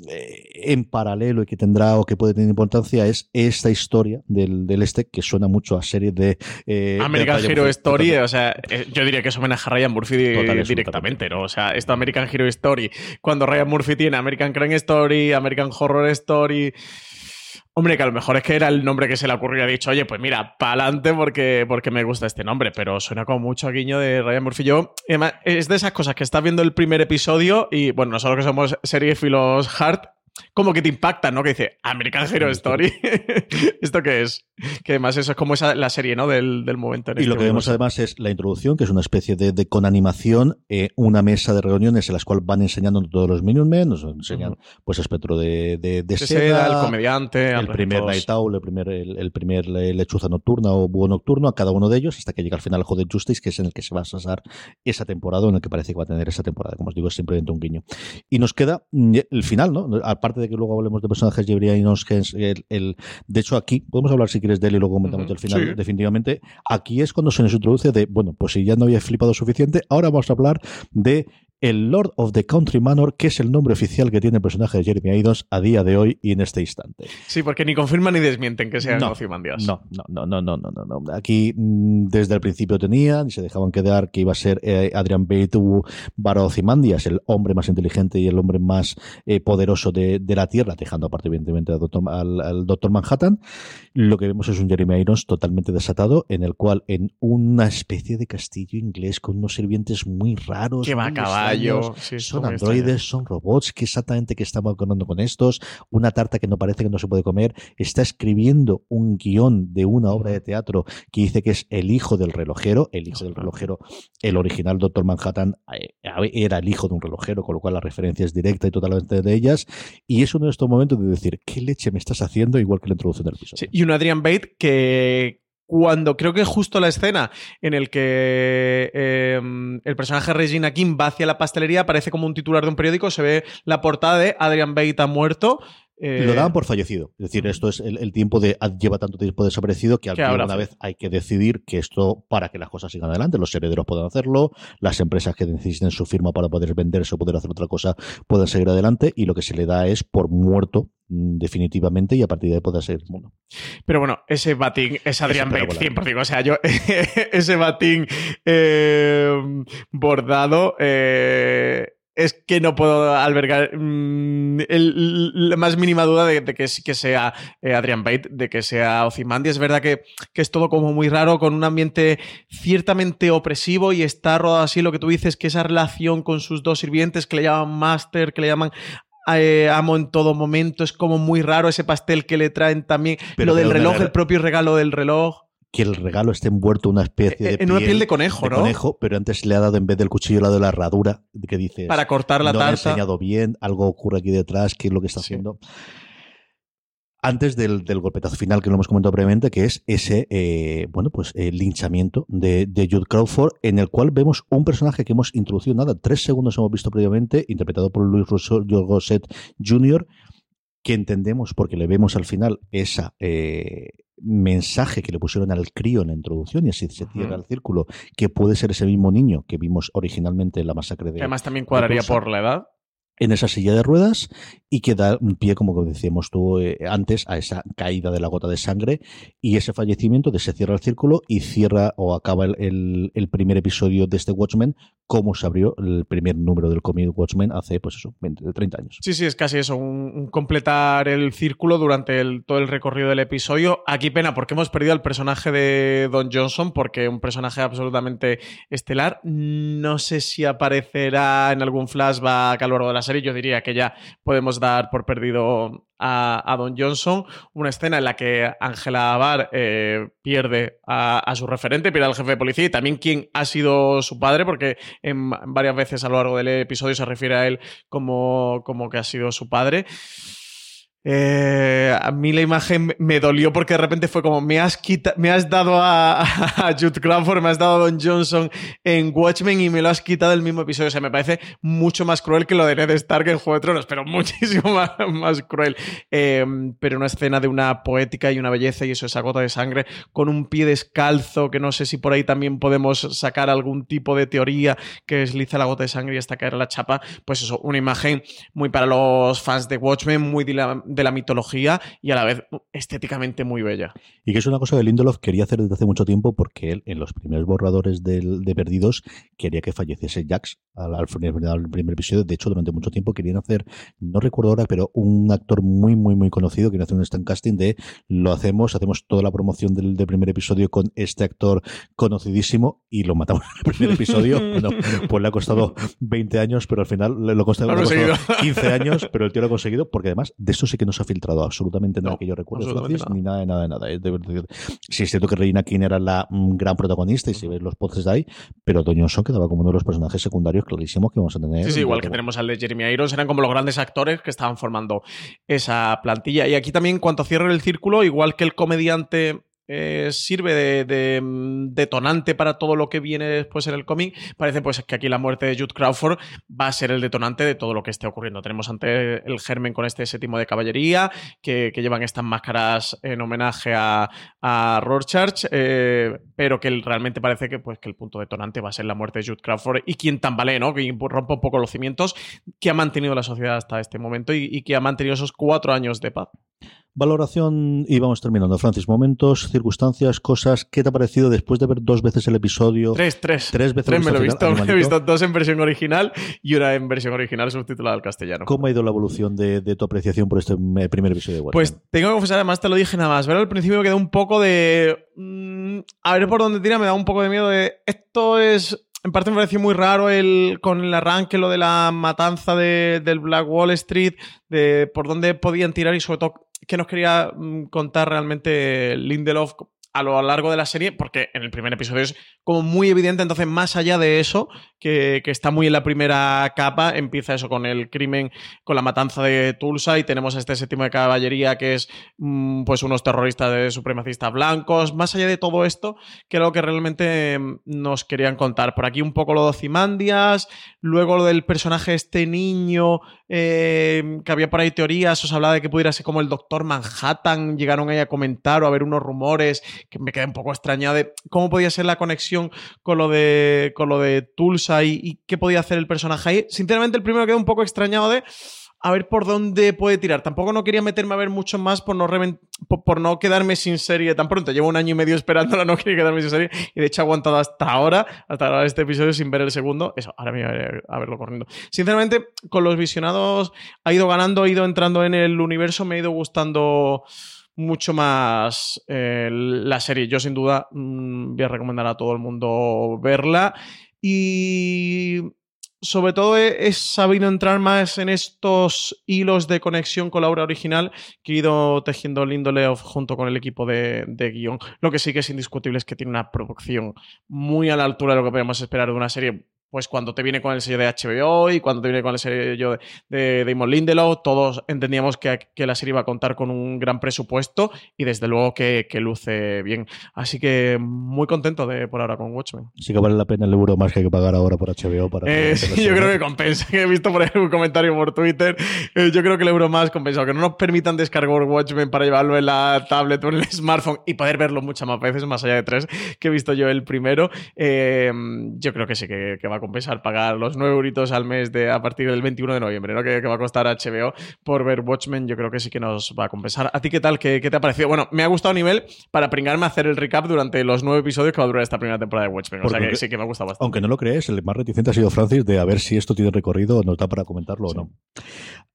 eh, en paralelo y que tendrá o que puede tener importancia es esta historia del, del este que suena mucho a serie de eh, American de Hero Murphy. Story, o sea, yo diría que es homenaje a Ryan Murphy Total, directamente, ¿no? O sea, esto American Hero Story, cuando Ryan Murphy tiene American Crime Story, American Horror Story. Hombre, que a lo mejor es que era el nombre que se le ocurrió y ha dicho, oye, pues mira, pa'lante porque, porque me gusta este nombre, pero suena como mucho a guiño de Ryan Murphy. Yo, y además, es de esas cosas que estás viendo el primer episodio y, bueno, nosotros que somos seriefilos hard, como que te impactan, ¿no? Que dice American Hero Story. *laughs* ¿Esto qué es? *laughs* Que además eso es como esa, la serie, ¿no? Del, del momento en Y este lo que vemos además es la introducción, que es una especie de, de con animación, eh, una mesa de reuniones en las cuales van enseñando todos los Minutemen, nos enseñan pues espectro de, de, seda, seda, el comediante, el primer. Night Owl, el primer, el, el primer le- lechuza nocturna o búho nocturno, a cada uno de ellos, hasta que llega al final el Joder Justice, que es en el que se va a basar esa temporada, o en el que parece que va a tener esa temporada, como os digo, es simplemente un guiño. Y nos queda mm, el final, ¿no? Aparte de que luego hablemos de personajes es el, el- de hecho aquí, podemos hablar si quieres de él y luego comentamos Ujú, el final, sí. definitivamente, aquí es cuando se nos introduce de, bueno, pues si ya no había flipado suficiente, ahora vamos a hablar de el Lord of the Country Manor, que es el nombre oficial que tiene el personaje de Jeremy Irons a día de hoy y en este instante. Sí, porque ni confirman ni desmienten que sean No, Ozymandias. No, no, no, no, no, no, no. Aquí mm, desde el principio tenían y se dejaban quedar que iba a ser eh, Adrian Bate u Barozimandias, el hombre más inteligente y el hombre más eh, poderoso de, de la Tierra, dejando aparte evidentemente al Doctor, al, al Doctor Manhattan. Lo que vemos es un Jeremy Irons totalmente desatado, en el cual en una especie de castillo inglés con unos sirvientes muy raros, Que va a muy caballo. extraños, Sí, son androides, son robots, que exactamente que estamos hablando con estos, una tarta que no parece que no se puede comer, está escribiendo un guion de una obra de teatro que dice que es el hijo del relojero, el hijo del relojero, el original Doctor Manhattan eh, era el hijo de un relojero, con lo cual la referencia es directa y totalmente de ellas, y es uno de estos momentos de decir, ¿qué leche me estás haciendo? Igual que la introducción del episodio. Sí, y un Adrian Bate que cuando creo que justo la escena en el que eh, el personaje Regina King va hacia la pastelería aparece como un titular de un periódico, se ve la portada de Adrian Bate ha muerto. Eh, Lo daban por fallecido. Es decir, esto es el, el tiempo de. Lleva tanto tiempo desaparecido que, al Que fin, habrá una fe. vez hay que decidir que esto, para que las cosas sigan adelante, los herederos puedan hacerlo, las empresas que necesiten su firma para poder venderse o poder hacer otra cosa puedan seguir adelante, y lo que se le da es por muerto mm, definitivamente y a partir de ahí poder seguir el mundo. Pero bueno, ese batín es Adrian Bate espectacular. 100%. O sea, yo, *laughs* ese batín eh, bordado eh, es que no puedo albergar mm, el- la más mínima duda de, de que sí que sea eh, Adrian Bate, de que sea Ozymandias. Es verdad que, que es todo como muy raro, con un ambiente ciertamente opresivo y está rodado así lo que tú dices, que esa relación con sus dos sirvientes que le llaman Master, que le llaman eh, amo en todo momento, es como muy raro ese pastel que le traen también, Pero lo del reloj, el propio regalo del reloj. Que el regalo esté envuelto en una especie de. Eh, En una piel de conejo, ¿no? conejo, pero antes le ha dado en vez del cuchillo ha dado la herradura que dice. Para cortar la no lo ha tarta. enseñado bien, algo ocurre aquí detrás, qué es lo que está haciendo. Antes del, del golpetazo final que lo hemos comentado previamente, que es ese, eh, bueno, pues el linchamiento de, de Jude Crawford, en el cual vemos un personaje que hemos introducido, nada, tres segundos hemos visto previamente, interpretado por Luis Gosset Jr., que entendemos porque le vemos al final esa eh, mensaje que le pusieron al crío en la introducción y así se cierra el círculo, que puede ser ese mismo niño que vimos originalmente en la masacre de... Además también cuadraría por la edad. En esa silla de ruedas y que da un pie, como decíamos tú eh, antes, a esa caída de la gota de sangre y ese fallecimiento de se cierra el círculo y cierra o acaba el, primer episodio de este Watchmen como se abrió el primer número del cómic Watchmen hace, pues eso, 20, 30 años. Sí, sí, es casi eso, un, completar el círculo durante todo el recorrido del episodio. Aquí pena porque hemos perdido al personaje de Don Johnson, porque un personaje absolutamente estelar. No sé si aparecerá en algún flashback a lo largo de la serie, yo diría que ya podemos dar por perdido a, Don Johnson. Una escena en la que Angela Abar eh, pierde a, su referente, pierde al jefe de policía y también quién ha sido su padre, porque en, varias veces a lo largo del episodio se refiere a él como, como que ha sido su padre. Eh, a mí la imagen me dolió porque de repente fue como me has, me has dado *laughs* a, Jude Crawford, me has dado a Don Johnson en Watchmen y me lo has quitado el mismo episodio. O sea, me parece mucho más cruel que lo de Ned Stark en Juego de Tronos, pero *laughs* muchísimo más, cruel. Em, pero una escena de una poética y una belleza y eso, esa gota de sangre con un pie descalzo, que no sé si por ahí también podemos sacar algún tipo de teoría que desliza la gota de sangre y hasta caer la chapa. Pues eso, una imagen muy para los fans de Watchmen, muy de la mitología y a la vez estéticamente muy bella. Y que es una cosa que Lindelof quería hacer desde hace mucho tiempo porque él en los primeros borradores de Perdidos quería que falleciese Jax al, al, primer episodio. De hecho, durante mucho tiempo querían hacer, no recuerdo ahora, pero un actor muy, muy, muy conocido, quería hacer un stand casting de lo hacemos, hacemos toda la promoción del, primer episodio con este actor conocidísimo y lo matamos en el primer episodio. *laughs* bueno, pues le ha costado 20 años, pero al final le, lo ha costado, 15 años, pero el tío lo ha conseguido porque además de eso sí que no se ha filtrado absolutamente nada que yo recuerdo, ni nada de nada de nada. Si es cierto que Reina King era la mm, gran protagonista y si ves los posts de ahí, pero Doño Son quedaba como uno de los personajes secundarios clarísimos que vamos a tener. Sí, sí igual que tenemos al de Jeremy Irons, eran como los grandes actores que estaban formando esa plantilla. Y aquí también, cuanto cierre el círculo, igual que el comediante eh, sirve de, mm, detonante para todo lo que viene después en el cómic, parece pues que aquí la muerte de Jude Crawford va a ser el detonante de todo lo que esté ocurriendo. Tenemos ante el germen con este séptimo de caballería, que, llevan estas máscaras en homenaje a, Rorschach, eh, pero que realmente parece que, pues, que el punto detonante va a ser la muerte de Jude Crawford y quien tambalee, ¿no? Que rompa un poco los cimientos que ha mantenido la sociedad hasta este momento y, y que ha mantenido esos cuatro años de paz. Valoración y vamos terminando. Francis, momentos, circunstancias, cosas. ¿Qué te ha parecido después de ver dos veces el episodio? Tres, tres. Tres veces me lo he visto. Me *laughs* he visto dos en versión original y una en versión original subtitulada al castellano. ¿Cómo ha ido la evolución de, tu apreciación por este primer episodio de Watchmen? Pues tengo que confesar, además te lo dije nada más. Ver al principio me quedó un poco de. Mm, a ver por dónde tira, me da un poco de miedo de. Esto es en parte me pareció muy raro el, con el arranque, lo de la matanza de, del Black Wall Street, de por dónde podían tirar y sobre todo que nos quería mm, contar realmente Lindelof a lo largo de la serie, porque en el primer episodio es como muy evidente, entonces más allá de eso, que, está muy en la primera capa, empieza eso con el crimen, con la matanza de Tulsa y tenemos este séptimo de caballería que es mm, pues unos terroristas de supremacistas blancos, más allá de todo esto, que lo que realmente mm, nos querían contar. Por aquí un poco lo de Ocimandias, luego lo del personaje este niño, eh, que había por ahí teorías, os hablaba de que pudiera ser como el Doctor Manhattan, llegaron ahí a comentar o a ver unos rumores que me quedé un poco extrañado de cómo podía ser la conexión con lo de, con lo de Tulsa y, qué podía hacer el personaje ahí. Sinceramente, el primero quedé un poco extrañado de a ver por dónde puede tirar. Tampoco no quería meterme a ver mucho más por no, por, no quedarme sin serie tan pronto. Llevo un año y medio esperándola, no quería quedarme sin serie. Y de hecho he aguantado hasta ahora, hasta ahora este episodio sin ver el segundo. Eso, ahora me voy a verlo corriendo. Sinceramente, con los visionados ha ido ganando, ha ido entrando en el universo, me ha ido gustando mucho más eh, la serie. Yo sin duda mm, voy a recomendar a todo el mundo verla. Y sobre todo he, sabido entrar más en estos hilos de conexión con la obra original que he ido tejiendo Lindo Leof junto con el equipo de, de, guion. Lo que sí que es indiscutible es que tiene una producción muy a la altura de lo que podemos esperar de una serie pues cuando te viene con el sello de HBO y cuando te viene con el sello de, de Damon Lindelof, todos entendíamos que, la serie iba a contar con un gran presupuesto y desde luego que, luce bien. Así que muy contento de por ahora con Watchmen. Sí que vale la pena el euro más que hay que pagar ahora por HBO. Para eh, yo creo que compensa. He visto por ahí un comentario por Twitter. Eh, yo creo que el euro más compensa. Que no nos permitan descargar Watchmen para llevarlo en la tablet o en el smartphone y poder verlo muchas más veces, más allá de tres que he visto yo el primero. Eh, yo creo que sí que, que va a compensar pagar los 9 euritos al mes de, a partir del 21 de noviembre, ¿no? Que, va a costar HBO por ver Watchmen, yo creo que sí que nos va a compensar. ¿A ti qué tal? ¿Qué, te ha parecido? Bueno, me ha gustado a nivel para pringarme a hacer el recap durante los nueve episodios que va a durar esta primera temporada de Watchmen. o sea que sí que me ha gustado bastante. Aunque no lo crees, el más reticente ha sido Francis de a ver si esto tiene recorrido nos da para comentarlo o no.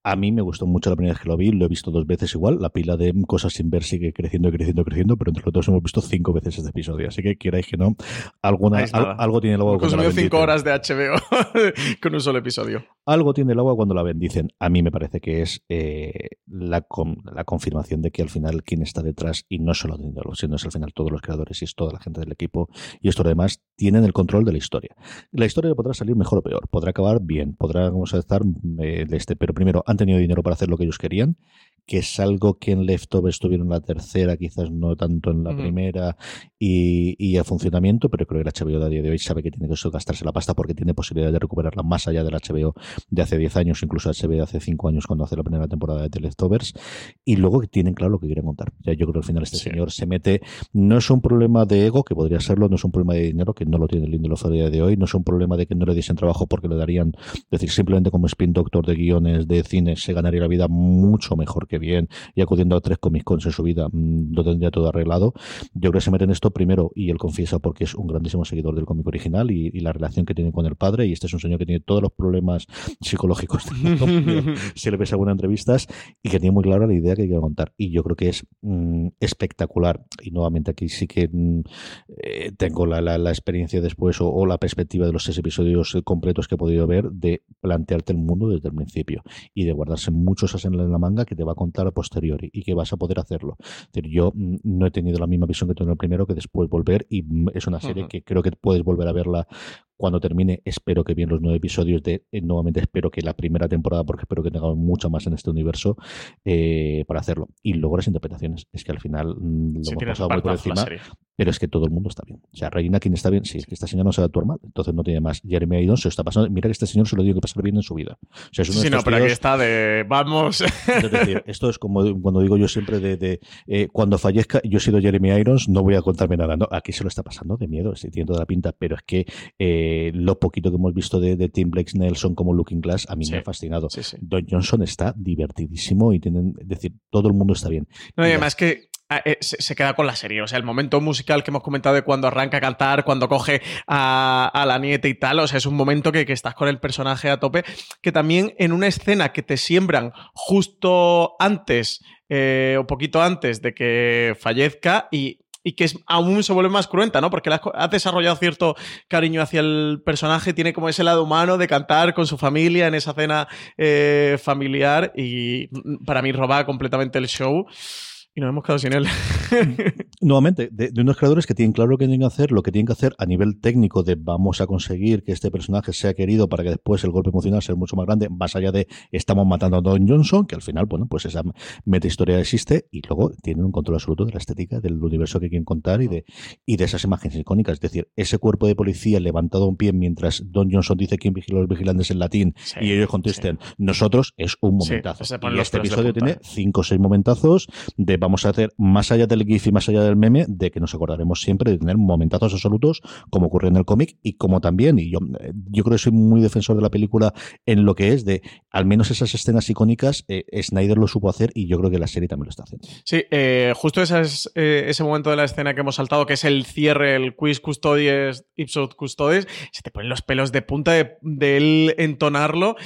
A mí me gustó mucho la primera vez que lo vi, lo he visto dos veces igual. La pila de cosas sin ver sigue creciendo y creciendo y creciendo, pero entre los dos hemos visto cinco veces este episodio. Así que queráis que no, alguna, algo tiene luego. Consumido cinco horas de HBO *laughs* con un solo episodio. Algo tiene el agua cuando la bendicen. A mí me parece que es eh, la, la, confirmación de que al final quien está detrás, y no solo dinero, sino es al final todos los creadores y es toda la gente del equipo y esto demás, tienen el control de la historia. La historia podrá salir mejor o peor, podrá acabar bien, podrá vamos a estar eh, de este, pero primero han tenido dinero para hacer lo que ellos querían que es algo que en Leftovers tuvieron la tercera, quizás no tanto en la primera, y, y a funcionamiento, pero creo que el HBO de a día de hoy sabe que tiene que gastarse la pasta porque tiene posibilidad de recuperarla más allá del HBO de hace 10 años, incluso HBO de hace 5 años cuando hace la primera temporada de The Leftovers, y luego que tienen claro lo que quieren contar. Ya yo creo que al final este señor se mete, no es un problema de ego, que podría serlo, no es un problema de dinero, que no lo tiene el Lindelof a día de hoy, no es un problema de que no le diesen trabajo porque le darían, es decir, simplemente como spin doctor de guiones de cine se ganaría la vida mucho mejor que bien y acudiendo a tres Comic Cons en su vida mm, lo tendría todo arreglado. Yo creo que se mete en esto primero y él confiesa porque es un grandísimo seguidor del cómic original y, la relación que tiene con el padre y este es un señor que tiene todos los problemas *laughs* psicológicos *laughs* si le ves algunas entrevistas y que tiene muy clara la idea que quiere contar y yo creo que es mm, espectacular y nuevamente aquí sí que mm, eh, tengo la, la, experiencia después o, la perspectiva de los seis episodios completos que he podido ver de plantearte el mundo desde el principio y de guardarse muchos as en la manga que te va a contar a posteriori y que vas a poder hacerlo. Es decir, yo mm, no he tenido la misma visión que tuve en el primero que después volver y es una serie que creo que puedes volver a verla cuando termine, espero que bien los nueve episodios de, eh, nuevamente espero que la primera temporada, porque espero que tengamos mucho más en este universo eh, para hacerlo. Y luego las interpretaciones, es que al final mm, lo hemos pasado muy por encima, pero es que todo el mundo está bien. O sea, Reina, quien está bien, sí, es que esta señora no se va a actuar mal, entonces no tiene más. Jeremy Irons se está pasando, mira que este señor se lo tiene que pasar bien en su vida. O sea, es uno sí, no, pero aquí está de, vamos. Es decir, esto es como cuando digo yo siempre de, eh, cuando fallezca, yo he sido Jeremy Irons, no voy a contarme nada. No, aquí se lo está pasando de miedo, sí, tiene toda la pinta, pero es que eh, lo poquito que hemos visto de, Tim Blake Nelson como Looking Glass a mí me ha fascinado. Don Johnson está divertidísimo y tienen, es decir, todo el mundo está bien. No, y además que ah, eh, se, queda con la serie. O sea, el momento musical que hemos comentado de cuando arranca a cantar, cuando coge a, la nieta y tal. O sea, es un momento que, estás con el personaje a tope. Que también en una escena que te siembran justo antes eh, o poquito antes de que fallezca y y que es, aún se vuelve más cruenta, ¿no? Porque ha desarrollado cierto cariño hacia el personaje, tiene como ese lado humano de cantar con su familia en esa cena eh, familiar y mm, para mí roba completamente el show y nos hemos quedado sin él. *laughs* Nuevamente, de, unos creadores que tienen claro lo que tienen que hacer, lo que tienen que hacer a nivel técnico de vamos a conseguir que este personaje sea querido para que después el golpe emocional sea mucho más grande, más allá de estamos matando a Don Johnson, que al final, bueno, pues esa meta historia existe y luego tienen un control absoluto de la estética, del universo que quieren contar y de, y de esas imágenes icónicas. Es decir, ese cuerpo de policía levantado un pie mientras Don Johnson dice quién vigila a los vigilantes en latín y ellos contesten nosotros, es un momentazo. y este episodio tiene cinco o seis momentazos de vamos a hacer más allá del GIF y más allá del meme, de que nos acordaremos siempre de tener momentazos absolutos, como ocurrió en el cómic, y como también, y yo, yo creo que soy muy defensor de la película en lo que es de al menos esas escenas icónicas, eh, Snyder lo supo hacer y yo creo que la serie también lo está haciendo. Sí, eh, justo ese, es, eh, ese momento de la escena que hemos saltado, que es el cierre, el quiz custodes, ipsos custodes, se te ponen los pelos de punta de, él entonarlo.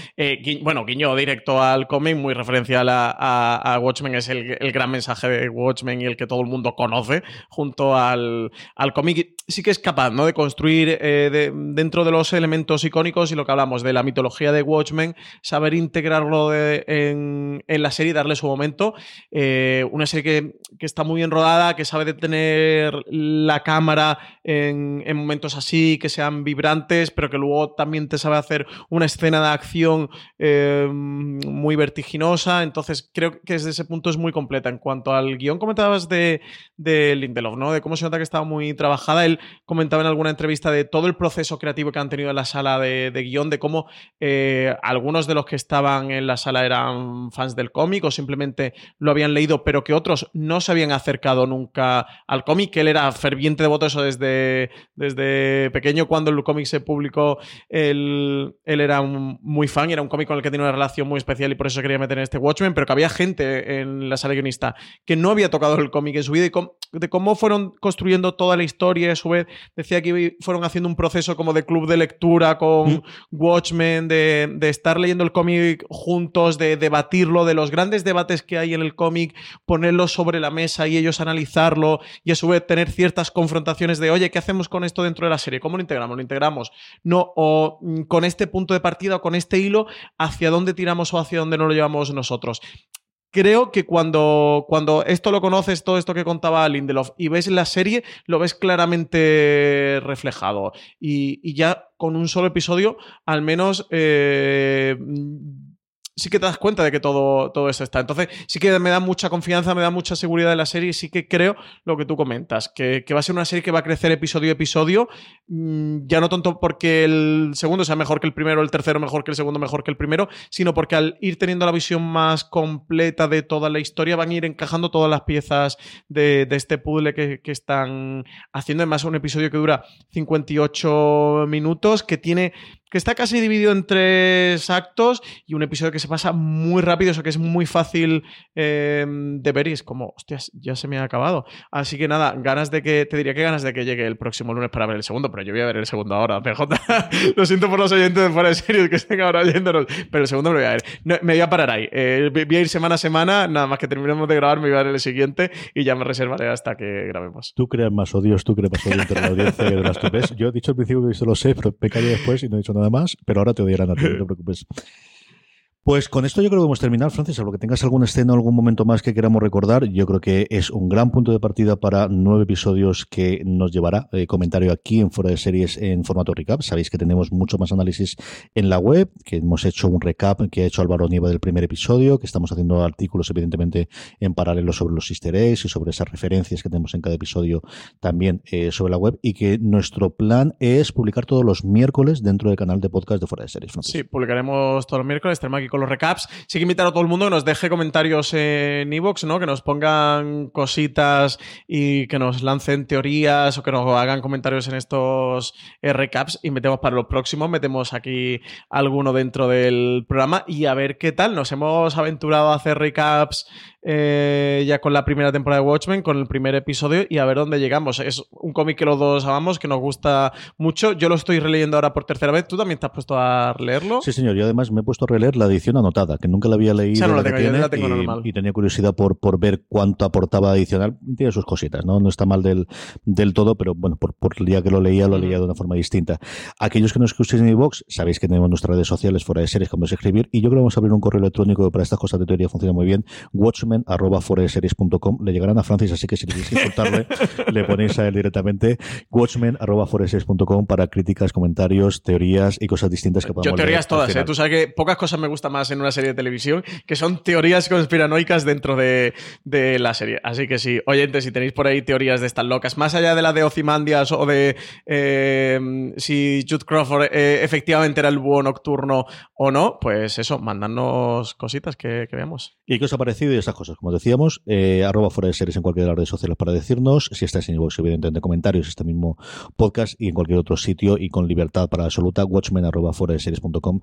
bueno, guiño directo al cómic, muy referencial a, Watchmen, es el, el gran mensaje de Watchmen y el que todo el mundo conoce, junto al, al cómic, sí que es capaz ¿no? de construir eh, dentro de los elementos icónicos y lo que hablamos de la mitología de Watchmen, saber integrarlo en, la serie darle su momento. Eh, una serie que, que, está muy bien rodada, que sabe detener la cámara en, en, momentos así, que sean vibrantes, pero que luego también te sabe hacer una escena de acción eh, muy vertiginosa. Entonces creo que desde ese punto es muy completa en cuanto al guion comentabas de, de Lindelof, ¿no? De cómo se nota que estaba muy trabajada. Él comentaba en alguna entrevista de todo el proceso creativo que han tenido en la sala de, guion, de cómo eh, algunos de los que estaban en la sala eran fans del cómic o simplemente lo habían leído, pero que otros no se habían acercado nunca al cómic. Él era ferviente devoto eso desde, desde pequeño, cuando el cómic se publicó, él, él era muy fan era un cómic con el que tiene una relación muy especial y por eso quería meter en este Watchmen, pero que había gente en la sala guionista que no había tocado el cómic en su vida y de cómo fueron construyendo toda la historia. A su vez, decía que fueron haciendo un proceso como de club de lectura con Watchmen, de, de estar leyendo el cómic juntos, de debatirlo, de los grandes debates que hay en el cómic, ponerlos sobre la mesa y ellos analizarlo y a su vez tener ciertas confrontaciones de, oye, ¿qué hacemos con esto dentro de la serie? ¿Cómo lo integramos? ¿Lo integramos? No, o mm, con este punto de partida o con este hilo, ¿hacia dónde tiramos o hacia dónde no lo llevamos nosotros? Creo que cuando, cuando esto lo conoces, todo esto que contaba Lindelof, y ves la serie, lo ves claramente reflejado. Y, ya con un solo episodio, al menos eh, sí que te das cuenta de que todo, todo eso está. Entonces, sí que me da mucha confianza, me da mucha seguridad de la serie y sí que creo lo que tú comentas, que, que va a ser una serie que va a crecer episodio a episodio, mm, ya no tanto porque el segundo sea mejor que el primero, el tercero mejor que el segundo, mejor que el primero, sino porque al ir teniendo la visión más completa de toda la historia, van a ir encajando todas las piezas de, de este puzzle que, que están haciendo. Además, un episodio que dura 58 minutos, que tiene que está casi dividido en tres actos y un episodio que se pasa muy rápido, eso que es muy fácil eh, de ver y es como, hostias, ya se me ha acabado. Así que nada, ganas de que, te diría que ganas de que llegue el próximo lunes para ver el segundo, pero yo voy a ver el segundo ahora, *laughs* PJ. Lo siento por los oyentes de fuera de series que estén ahora oyéndonos, pero el segundo me voy a ver. Me voy a parar ahí. Eh, voy a ir semana a semana, nada más que terminemos de grabar, me voy a ver el siguiente y ya me reservaré hasta que grabemos. Tú creas más odios, tú creas más odios entre la audiencia de las. Yo he dicho al principio que esto lo sé, pero me callo después y no he dicho nada más, pero ahora te odiarán a ti, no te *laughs* preocupes. Pues con esto yo creo que hemos terminado, Francis. Salvo que tengas alguna escena o algún momento más que queramos recordar, yo creo que es un gran punto de partida para nueve episodios que nos llevará eh, comentario aquí en Fuera de Series en formato recap. Sabéis que tenemos mucho más análisis en la web, que hemos hecho un recap que ha hecho Álvaro Nieva del primer episodio, que estamos haciendo artículos evidentemente en paralelo sobre los easter y sobre esas referencias que tenemos en cada episodio también eh, sobre la web y que nuestro plan es publicar todos los miércoles dentro del canal de podcast de Fuera de Series. Francis. Sí, publicaremos todos los miércoles, los recaps. Sí que invitar a todo el mundo que nos deje comentarios en iVoox, ¿no? Que nos pongan cositas y que nos lancen teorías o que nos hagan comentarios en estos eh, recaps y metemos para los próximos, metemos aquí alguno dentro del programa y a ver qué tal. Nos hemos aventurado a hacer recaps eh, ya con la primera temporada de Watchmen, con el primer episodio y a ver dónde llegamos. Es un cómic que los dos amamos, que nos gusta mucho. Yo lo estoy releyendo ahora por tercera vez. ¿Tú también te has puesto a leerlo? Sí, señor. Yo además me he puesto a releer la edición anotada, que nunca la había leído. Esa no la tengo, yo tiene, la tengo y, normal. y tenía curiosidad por, por ver cuánto aportaba adicional. Tiene sus cositas, ¿no? No está mal del, del todo, pero bueno, por, por el día que lo leía, lo leía de una forma distinta. Aquellos que nos escuchéis en iVoox, sabéis que tenemos nuestras redes sociales fuera de series, como es escribir, y yo creo que vamos a abrir un correo electrónico que para estas cosas de teoría funciona muy bien, watchmen arroba foreseries.com. Le llegarán a Francis, así que si queréis insultarle, le ponéis a él directamente, watchmen arroba foreseries.com para críticas, comentarios, teorías y cosas distintas que podamos Yo teorías leer todas, ¿eh? Tú sabes que pocas cosas me gustan más en una serie de televisión que son teorías conspiranoicas dentro de, de la serie. Así que sí, oyentes, si tenéis por ahí teorías de estas locas, más allá de la de Ozymandias o de eh, si Jude Crawford eh, efectivamente era el búho nocturno o no, pues eso, mandadnos cositas que, que veamos. ¿Y qué os ha parecido? Y esas cosas, como decíamos, eh, arroba fuera de series en cualquiera de las redes sociales para decirnos. Si estáis en iVoox, evidentemente, comentarios, este mismo podcast y en cualquier otro sitio y con libertad para absoluta, watchmen arroba fuera de series.com.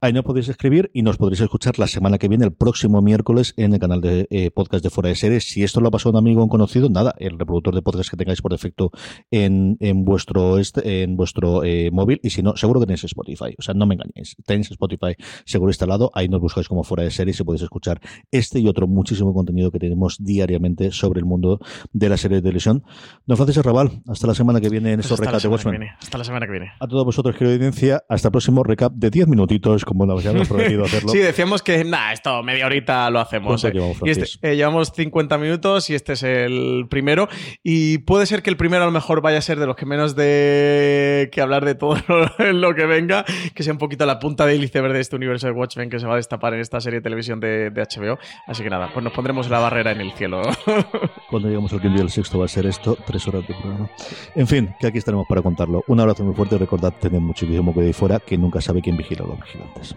Ahí nos podéis escribir y nos podréis escuchar la semana que viene, el próximo miércoles, en el canal de eh, podcast de fuera de series. Si esto lo ha pasado un amigo o un conocido, nada, el reproductor de podcast que tengáis por defecto en, en vuestro, este, en vuestro eh, móvil y si no, seguro que tenéis Spotify. O sea, no me engañéis. Tenéis Spotify seguro instalado, ahí nos buscáis como fuera de series y podéis escuchar este y otro muchísimo contenido que tenemos diariamente sobre el mundo de la serie de televisión. Don Francisco Raval, hasta la semana que viene en estos la recaps de Watchmen. Hasta la semana que viene. A todos vosotros, querida audiencia, hasta el próximo recap de 10 minutitos, como nos habíamos prometido hacerlo. *laughs* Sí, decíamos que, nada, esto media horita lo hacemos. ¿Cuánto eh. llevamos, y este, Francis? eh, llevamos 50 minutos y este es el primero. Y puede ser que el primero a lo mejor vaya a ser de los que menos de que hablar de todo *laughs* lo, lo que venga, que sea un poquito la punta del iceberg de este universo de Watchmen que se va a destapar en esta serie de televisión de, de HBO. Así que nada, pues nos pondremos la barrera en el cielo. *laughs* Cuando lleguemos al quinto y el sexto va a ser esto, tres horas de programa. En fin, que aquí estaremos para contarlo. Un abrazo muy fuerte y recordad tener muchísimo cuidado ahí fuera, que nunca sabe quién vigila a los vigilantes.